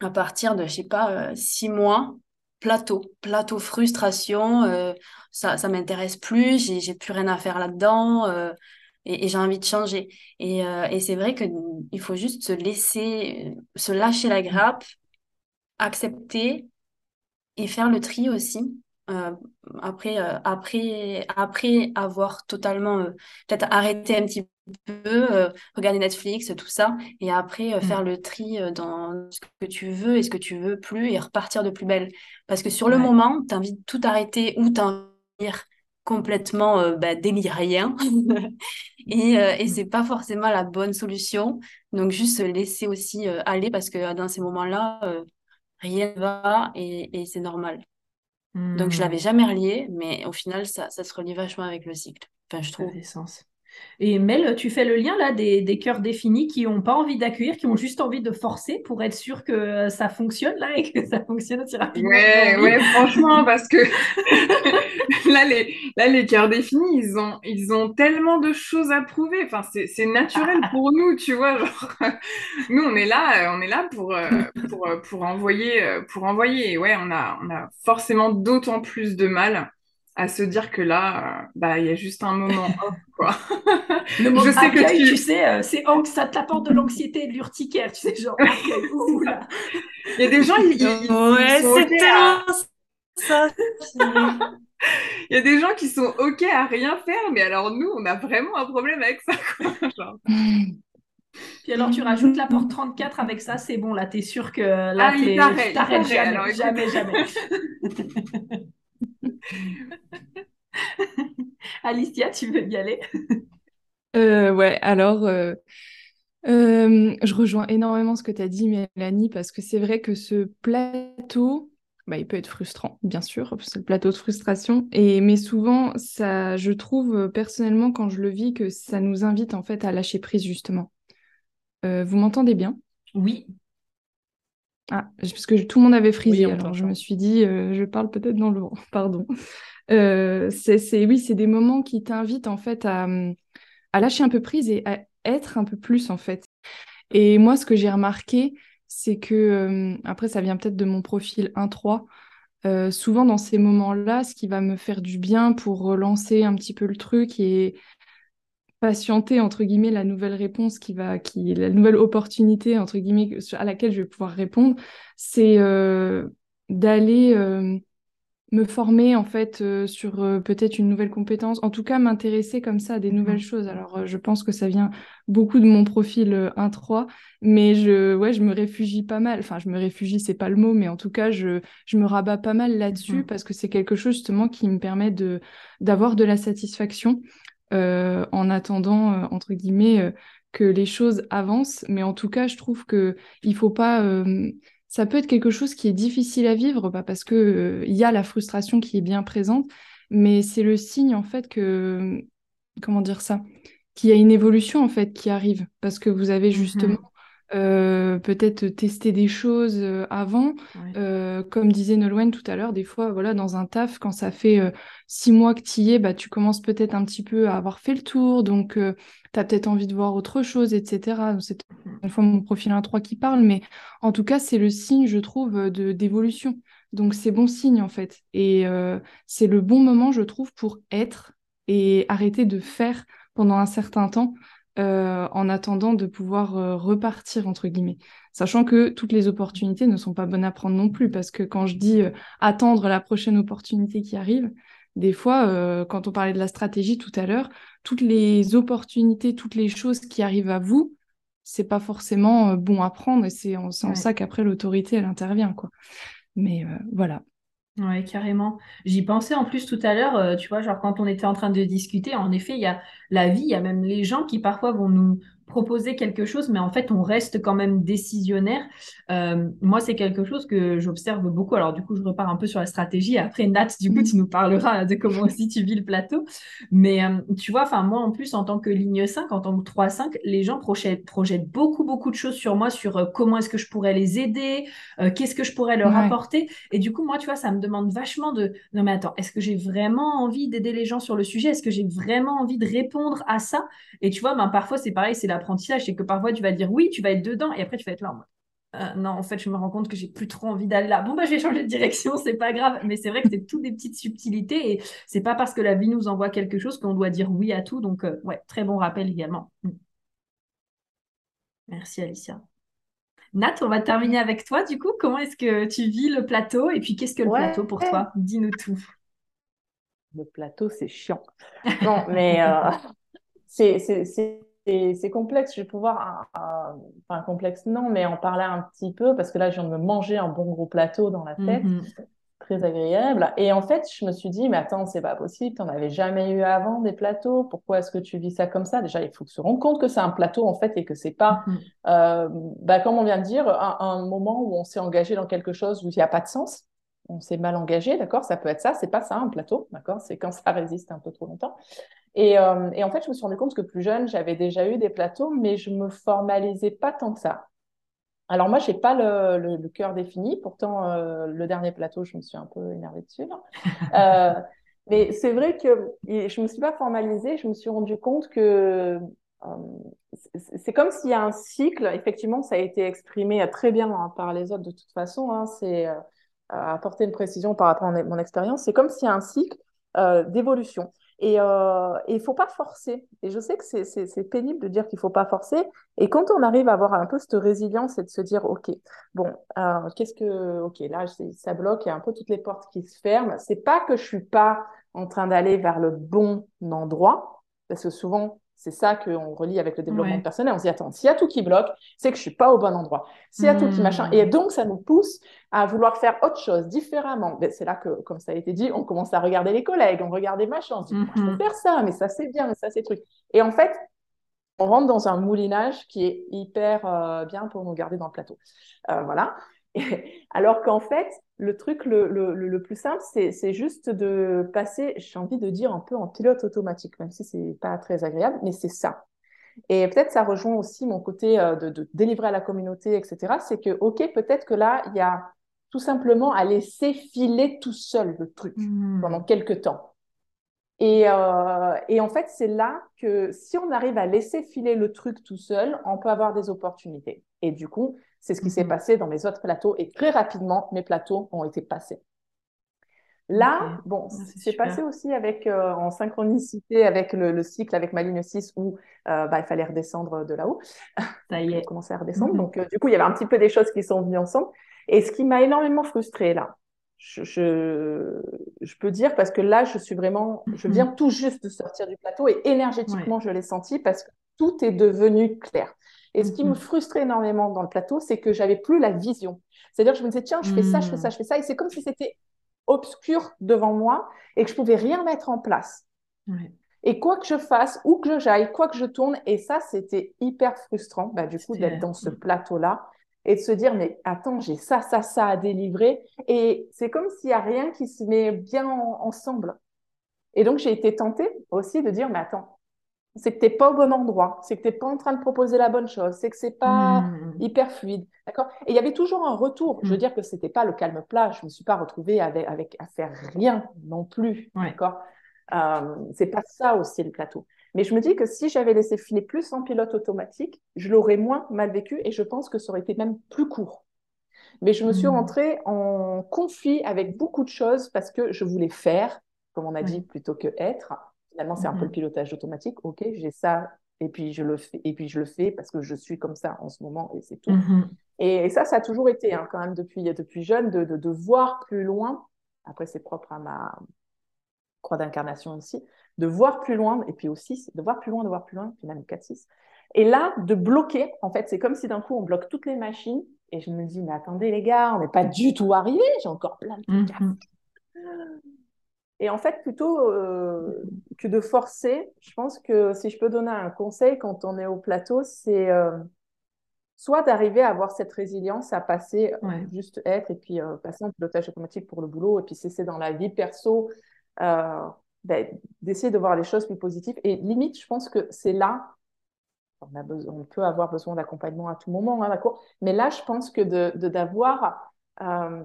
à partir de, je sais pas, six mois, plateau, plateau frustration, euh, ça, ça m'intéresse plus, j'ai plus rien à faire là-dedans. euh, et, j'ai envie de changer. Et, euh, et c'est vrai qu'il faut juste se laisser, se lâcher la grappe, accepter et faire le tri aussi. Après, après, après avoir totalement peut-être arrêté un petit peu, euh, regarder Netflix, tout ça, et après euh, faire Mm. le tri euh, dans ce que tu veux et ce que tu veux plus et repartir de plus belle. Parce que sur le Ouais. moment, tu envie de tout arrêter ou dire complètement euh, bah, délirien. Et, et Mm. c'est pas forcément la bonne solution. Donc, juste se laisser aussi aller parce que dans ces moments-là, rien ne va et, et c'est normal. Donc, je l'avais Mm. jamais relié, mais au final, ça, ça se relie vachement avec le cycle. Enfin, je Ça trouve. fait sens. Et Mel, tu fais le lien là des, des cœurs définis qui n'ont pas envie d'accueillir, qui ont juste envie de forcer pour être sûr que ça fonctionne là et que ça fonctionne aussi rapidement Ouais, ouais, franchement, parce que là, les, là, les cœurs définis, ils ont, ils ont tellement de choses à prouver. Enfin, c'est, c'est naturel pour nous, tu vois. Genre, nous, on est là, euh, on est là pour, euh, pour, euh, pour envoyer, euh, pour envoyer. Et ouais, on a, on a forcément d'autant plus de mal à se dire que là, euh, bah, il y a juste un moment off, quoi. Le mot Je sais que tu- tu sais, euh, c'est ça t'apporte de l'anxiété et de l'urticaire, tu sais, genre accueil, ouh là. Il y a des gens, ils, ils- Ouais, c'est tellement ça. il y a des gens qui sont OK à rien faire, mais alors nous, on a vraiment un problème avec ça, quoi. Genre, Puis alors tu rajoutes la porte 34 avec ça, c'est bon, là t'es sûr que là Ah, t'arrêtes jamais, jamais. Alicia, tu veux y aller? Euh, ouais, alors, euh, euh, je rejoins énormément ce que tu as dit, Mélanie, parce que c'est vrai que ce plateau, bah, il peut être frustrant, bien sûr, c'est le plateau de frustration, et, mais souvent, ça, je trouve personnellement, quand je le vis, que ça nous invite en fait à lâcher prise, justement. Vous m'entendez bien? Oui. Ah, parce que tout le monde avait frisé, Oui, alors je me suis dit, euh, je parle peut-être dans le vent, pardon. Euh, c'est, oui, c'est des moments qui t'invitent en fait à, hum, à lâcher un peu prise et à être un peu plus en fait. Et moi, ce que j'ai remarqué, c'est que, euh, après, ça vient peut-être de mon profil 1-3, euh, souvent dans ces moments-là, ce qui va me faire du bien pour relancer un petit peu le truc et patienter, entre guillemets, la nouvelle réponse qui va, qui, la nouvelle opportunité, entre guillemets, à laquelle je vais pouvoir répondre, c'est euh, d'aller euh, me former en fait euh, sur peut-être une nouvelle compétence, en tout cas m'intéresser comme ça à des nouvelles Mhm. choses. Alors je pense que ça vient beaucoup de mon profil euh, 1-3, mais je, ouais, je me réfugie pas mal. Enfin, je me réfugie, c'est pas le mot, mais en tout cas, je, je me rabats pas mal là-dessus Mhm. parce que c'est quelque chose justement qui me permet de d'avoir de la satisfaction euh, en attendant, euh, entre guillemets, euh, que les choses avancent. Mais en tout cas, je trouve que il faut pas. ça peut être quelque chose qui est difficile à vivre, bah, parce que il y a la frustration qui est bien présente, mais c'est le signe en fait que, comment dire ça, qu'il y a une évolution en fait qui arrive, parce que vous avez justement Mhm. Euh, peut-être testé des choses euh, avant. Ouais. Euh, comme disait Nolwenn tout à l'heure, des fois, voilà, dans un taf, quand ça fait euh, six mois que tu y es, bah, tu commences peut-être un petit peu à avoir fait le tour, donc tu as peut-être envie de voir autre chose, etc. C'est une fois mon profil 1-3 qui parle, mais en tout cas, c'est le signe, je trouve, de d'évolution. Donc c'est bon signe, en fait. Et c'est le bon moment, je trouve, pour être et arrêter de faire pendant un certain temps euh, en attendant de pouvoir euh, repartir, entre guillemets. Sachant que toutes les opportunités ne sont pas bonnes à prendre non plus, parce que quand je dis euh, attendre la prochaine opportunité qui arrive, des fois, quand on parlait de la stratégie tout à l'heure, toutes les opportunités, toutes les choses qui arrivent à vous, c'est pas forcément bon à prendre, et c'est en, en ça qu'après l'autorité, elle intervient, quoi. Mais voilà. Ouais, carrément. J'y pensais en plus tout à l'heure, euh, tu vois, genre quand on était en train de discuter, en effet, il y a la vie, il y a même les gens qui parfois vont nous proposer quelque chose, mais en fait, on reste quand même décisionnaire. Euh, moi, c'est quelque chose que j'observe beaucoup. Alors, du coup, je repars un peu sur la stratégie. Après, Nat, du coup, tu nous parleras de comment aussi tu vis le plateau. Mais euh, tu vois, enfin, moi, en plus, en tant que ligne 5, en tant que 3-5, les gens projettent, projettent, beaucoup, beaucoup de choses sur moi, sur euh, comment est-ce que je pourrais les aider, qu'est-ce que je pourrais leur apporter. Et du coup, moi, tu vois, ça me demande vachement de, non, mais attends, est-ce que j'ai vraiment envie d'aider les gens sur le sujet? Est-ce que j'ai vraiment envie de répondre à ça? Et tu vois, ben, parfois, c'est pareil, c'est la apprentissage, c'est que parfois tu vas dire oui, tu vas être dedans, et après tu vas être là en mode euh, non, en fait, je me rends compte que j'ai plus trop envie d'aller là. Bon, bah, je vais changer de direction, c'est pas grave. Mais c'est vrai que c'est toutes des petites subtilités et c'est pas parce que la vie nous envoie quelque chose qu'on doit dire oui à tout. Donc, euh, ouais, très bon rappel également. Mm. Merci, Alicia. Nat, on va terminer avec toi. Du coup, comment est-ce que tu vis le plateau et puis qu'est-ce que le plateau pour toi? Dis-nous tout. Le plateau, c'est chiant. Non, mais euh, c'est c'est complexe. Je vais pouvoir, enfin complexe non, mais en parler un petit peu parce que là, je viens de me manger un bon gros plateau dans la tête, mhm. très agréable. Et en fait, je me suis dit, mais attends, c'est pas possible, tu n'en avais jamais eu avant des plateaux. Pourquoi est-ce que tu vis ça comme ça? Déjà, il faut se rendre compte que c'est un plateau en fait et que c'est pas, mhm. euh, bah, comme on vient de dire, un moment où on s'est engagé dans quelque chose où il n'y a pas de sens on s'est mal engagé, d'accord? Ça peut être ça, c'est pas ça un plateau, d'accord? C'est quand ça résiste un peu trop longtemps. Et, euh, et, en fait, je me suis rendu compte que plus jeune, j'avais déjà eu des plateaux, mais je me formalisais pas tant que ça. Alors moi, j'ai pas le, le, cœur défini. Pourtant, euh, le dernier plateau, je me suis un peu énervée dessus. Euh, mais c'est vrai que je me suis pas formalisée. Je me suis rendu compte que c'est comme s'il y a un cycle. Effectivement, ça a été exprimé très bien hein, par les autres de toute façon. Hein, c'est apporter une précision par rapport à mon expérience. C'est comme s'il y a un cycle d'évolution. Et euh, il ne faut pas forcer. Et je sais que c'est pénible de dire qu'il ne faut pas forcer. Et quand on arrive à avoir un peu cette résilience et de se dire, OK, bon, euh, qu'est-ce que, OK, là, ça bloque, il y a un peu toutes les portes qui se ferment. C'est pas que je suis pas en train d'aller vers le bon endroit, parce que souvent, c'est ça qu'on relie avec le développement personnel. On se dit, attends, s'il y a tout qui bloque, c'est que je suis pas au bon endroit. S'il y a tout qui machin. Et hmm. donc, ça nous pousse à vouloir faire autre chose, différemment. C'est là que, comme ça a été dit, on commence à regarder les collègues, on regarde les machins, on se dit, je peux hmm. faire ça, mais ça c'est bien, mais ça c'est truc. Et en fait, on rentre dans un moulinage qui est hyper euh, bien pour nous garder dans le plateau. Euh, voilà. Alors qu'en fait, le truc le, le, le plus simple, c'est juste de passer, j'ai envie de dire un peu en pilote automatique, même si c'est pas très agréable, mais c'est ça. Et peut-être ça rejoint aussi mon côté euh, de, de, délivrer à la communauté, etc. C'est que, OK, peut-être que là, il y a tout simplement à laisser filer tout seul le truc mmh. pendant quelques temps. Et, euh, et en fait, c'est là que si on arrive à laisser filer le truc tout seul, on peut avoir des opportunités. Et du coup, c'est ce qui s'est mhm. passé dans mes autres plateaux et très rapidement, mes plateaux ont été passés. Là, bon, ah, c'est passé aussi avec, euh, en synchronicité avec le, cycle, avec ma ligne 6 où euh, bah, il fallait redescendre de là-haut. Ça y est. commencer à redescendre. Mhm. Donc, euh, du coup, il y avait un petit peu des choses qui sont venues ensemble. Et ce qui m'a énormément frustrée là, je, je, peux dire parce que là, je suis vraiment, je viens mhm. tout juste de sortir du plateau et énergétiquement, je l'ai senti parce que tout est devenu clair. Et ce qui me mhm. frustrait énormément dans le plateau, c'est que j'avais plus la vision. C'est-à-dire que je me disais, tiens, je fais ça, je fais ça, je fais ça. Et c'est comme si c'était obscur devant moi et que je pouvais rien mettre en place. Et quoi que je fasse, où que j'aille, quoi que je tourne, et ça, c'était hyper frustrant, bah, du coup, d'être dans ce plateau-là et de se dire, mais attends, j'ai ça, ça, ça à délivrer. Et c'est comme s'il n'y a rien qui se met bien ensemble. Et donc, j'ai été tentée aussi de dire, mais attends, c'est que tu n'es pas au bon endroit, c'est que tu n'es pas en train de proposer la bonne chose, c'est que c'est pas mmh. hyper fluide. D'accord? Et il y avait toujours un retour. Je veux mmh. dire que c'était pas le calme plat. Je ne me suis pas retrouvée avec, avec, à faire rien non plus. D'accord? Euh, C'est pas ça aussi le plateau. Mais je me dis que si j'avais laissé filer plus en pilote automatique, je l'aurais moins mal vécu et je pense que ça aurait été même plus court. Mais je me suis mmh. rentrée en conflit avec beaucoup de choses parce que je voulais faire, comme on a dit, plutôt que être. Finalement, c'est un peu le pilotage automatique. Ok, j'ai ça, et puis je le fais, et puis je le fais parce que je suis comme ça en ce moment, et c'est tout. Mhm. Et, ça, ça a toujours été hein, quand même depuis depuis jeune de, de, voir plus loin. Après, c'est propre à ma croix d'incarnation aussi, de voir plus loin, et puis aussi de voir plus loin, de voir plus loin, puis même 4-6. Et là, de bloquer, en fait, c'est comme si d'un coup on bloque toutes les machines, et je me dis, mais attendez les gars, on n'est pas du tout arrivé, j'ai encore plein de trucs à. Et en fait, plutôt euh, que de forcer, je pense que si je peux donner un conseil quand on est au plateau, c'est euh, soit d'arriver à avoir cette résilience à passer, Ouais. juste être, et puis euh, passer en pilotage automatique pour le boulot, et puis cesser dans la vie perso, euh, ben, d'essayer de voir les choses plus positives. Et limite, je pense que c'est là, on, a besoin, on peut avoir besoin d'accompagnement à tout moment, hein? Mais là, je pense que de, de- d'avoir euh,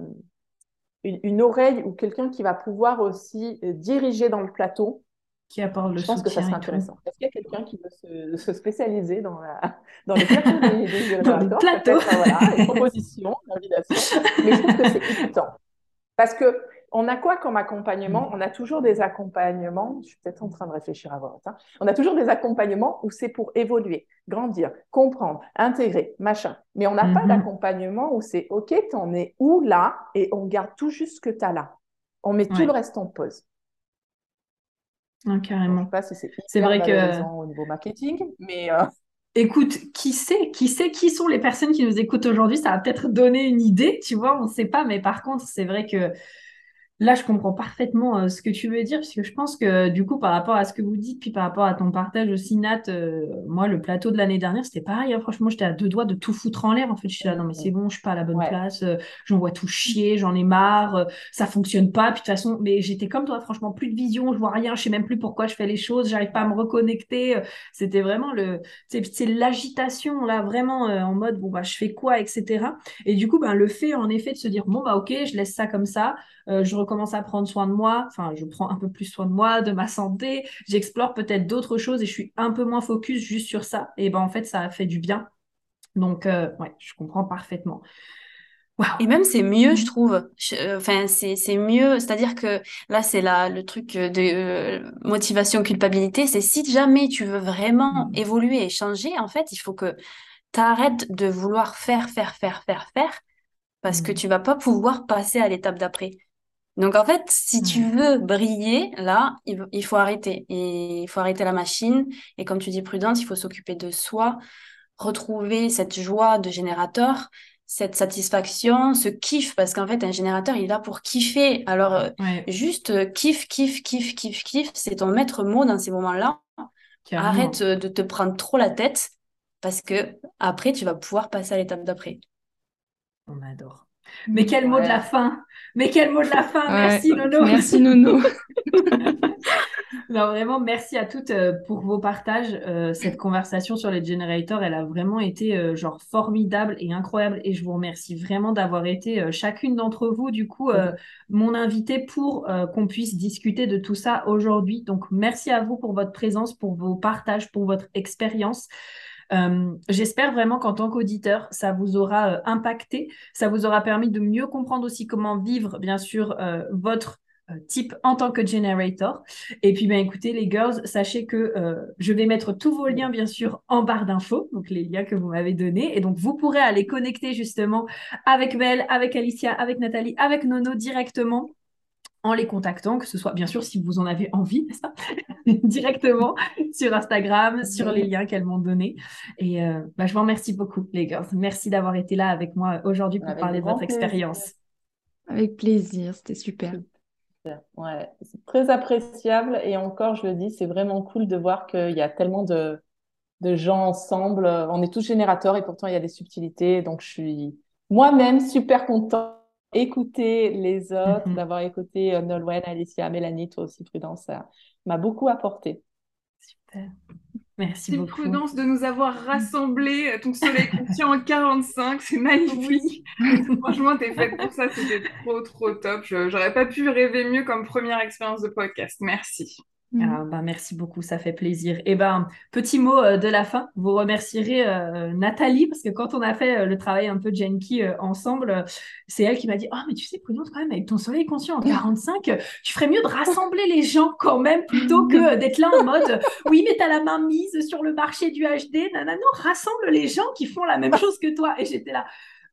une, une oreille ou quelqu'un qui va pouvoir aussi euh, diriger dans le plateau, Qui apporte le je pense que ça serait intéressant. Est-ce qu'il y a quelqu'un qui veut se, se spécialiser dans, la, dans les plateaux? Des, des Dans les plateaux. Voilà, une proposition, une invitation. Mais je trouve que c'est écoutant. Parce que on a quoi comme accompagnement? On a toujours des accompagnements, je suis peut-être en train de réfléchir à haute, hein. on a toujours des accompagnements où c'est pour évoluer, grandir, comprendre, intégrer, machin. Mais on n'a pas Mhm. d'accompagnement où c'est OK, t'en es où là Et on garde tout juste ce que tu as là. On met tout le reste en pause. Non, je ne carrément. sais pas si c'est vrai que- au niveau marketing, mais euh, Écoute, qui sait, qui sait qui sont les personnes qui nous écoutent aujourd'hui? Ça va peut-être donner une idée, tu vois, on ne sait pas, mais par contre, c'est vrai que là, je comprends parfaitement euh, ce que tu veux dire, parce que je pense que du coup, par rapport à ce que vous dites, puis par rapport à ton partage aussi, Nat, euh, moi, le plateau de l'année dernière, c'était pareil, hein, franchement, j'étais à deux doigts de tout foutre en l'air. En fait, je suis là, non, mais c'est bon, je suis pas à la bonne Ouais. place, euh, j'en vois tout chier, j'en ai marre, euh, ça fonctionne pas, puis de toute façon, mais j'étais comme toi, franchement, plus de vision, je vois rien, je sais même plus pourquoi je fais les choses, j'arrive pas à me reconnecter. euh, C'était vraiment le, c'est c'est l'agitation là vraiment euh, en mode bon bah je fais quoi etc et du coup ben le fait en effet de se dire bon bah ok je laisse ça comme ça je recommence à prendre soin de moi enfin je prends un peu plus soin de moi de ma santé j'explore peut-être d'autres choses et je suis un peu moins focus juste sur ça et ben en fait ça a fait du bien donc euh, ouais je comprends parfaitement. Et même, c'est mieux, je trouve. Je- euh, Enfin, c'est, c'est mieux. C'est-à-dire que là, c'est là le truc de euh, motivation, culpabilité. C'est si jamais tu veux vraiment Mhm. évoluer et changer, en fait, il faut que tu arrêtes de vouloir faire, faire, faire, faire, faire, parce que Mhm. tu vas pas pouvoir passer à l'étape d'après. Donc, en fait, si tu veux briller, là, il, faut arrêter. Et il faut arrêter la machine. Et comme tu dis, prudence, il faut s'occuper de soi, retrouver cette joie de générateur, cette satisfaction, ce kiff, parce qu'en fait, un générateur, il est là pour kiffer. Alors, euh, ouais juste euh, kiff, kiff, kiff, kiff, kiff, c'est ton maître mot dans ces moments-là. Arrête euh, de te prendre trop la tête, parce que après, tu vas pouvoir passer à l'étape d'après. on adore mais quel mot de la fin mais quel mot de la fin Ouais. merci Nono Merci Nono. Non, vraiment, merci à toutes euh, pour vos partages. Euh, cette conversation sur les generators, elle a vraiment été euh, genre formidable et incroyable. Et je vous remercie vraiment d'avoir été euh, chacune d'entre vous, du coup, mon invité pour qu'on puisse discuter de tout ça aujourd'hui. Donc, merci à vous pour votre présence, pour vos partages, pour votre expérience. Euh, J'espère vraiment qu'en tant qu'auditeur, ça vous aura euh, impacté, ça vous aura permis de mieux comprendre aussi comment vivre, bien sûr, euh, votre type en tant que generator. Et puis, ben, écoutez, les girls, sachez que je vais mettre tous vos liens, bien sûr, en barre d'infos, donc les liens que vous m'avez donnés. Et donc, vous pourrez aller connecter justement avec Belle, avec Alicia, avec Nathalie, avec Nono directement en les contactant, que ce soit bien sûr si vous en avez envie, Directement sur Instagram, sur les liens qu'elles m'ont donnés. Et euh, bah, je vous remercie beaucoup, les girls. Merci d'avoir été là avec moi aujourd'hui pour Avec parler de votre plaisir. expérience. Avec plaisir, c'était super. Ouais, c'est très appréciable et encore, je le dis, c'est vraiment cool de voir qu'il y a tellement de, de gens ensemble. On est tous générateurs et pourtant il y a des subtilités. Donc je suis moi-même super content d'écouter les autres, Mhm. d'avoir écouté euh, Nolwenn, Alicia, Mélanie, toi aussi, Prudence, m'a beaucoup apporté. Super. Merci Merci beaucoup. Prudence de nous avoir rassemblés. Ton soleil conscient en 45, c'est magnifique. Franchement, t'es faite pour ça, c'était trop, trop top. Je- J'aurais pas pu rêver mieux comme première expérience de podcast. Merci. Ah, bah, merci beaucoup, ça fait plaisir. Et ben, petit mot euh, de la fin, vous remercierez euh, Nathalie, parce que quand on a fait euh, le travail un peu Genki ensemble, c'est elle qui m'a dit, oh, mais tu sais, Prudence, quand même, avec ton soleil conscient en 45, euh, tu ferais mieux de rassembler les gens quand même, plutôt que euh, d'être là en mode, oui, mais t'as la main mise sur le marché du HD, nanana, non, rassemble les gens qui font la même chose que toi. Et j'étais là,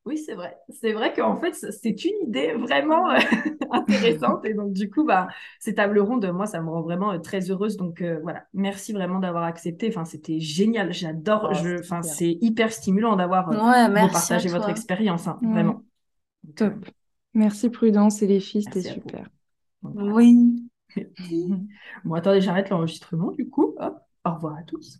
oui, c'est vrai. C'est vrai qu'en fait, c'est une idée vraiment euh, intéressante. Et donc, du coup, bah, ces tables rondes, moi, ça me rend vraiment euh, très heureuse. Donc, euh, voilà. Merci vraiment d'avoir accepté. Enfin, c'était génial. J'adore. Oh, je... c'est Enfin, c'est hyper stimulant d'avoir Ouais, partager votre expérience. hein, Ouais. Vraiment. Top. Merci Prudence et les filles, c'était super. Oui. Bon, attendez, j'arrête l'enregistrement du coup. Hop, au revoir à tous.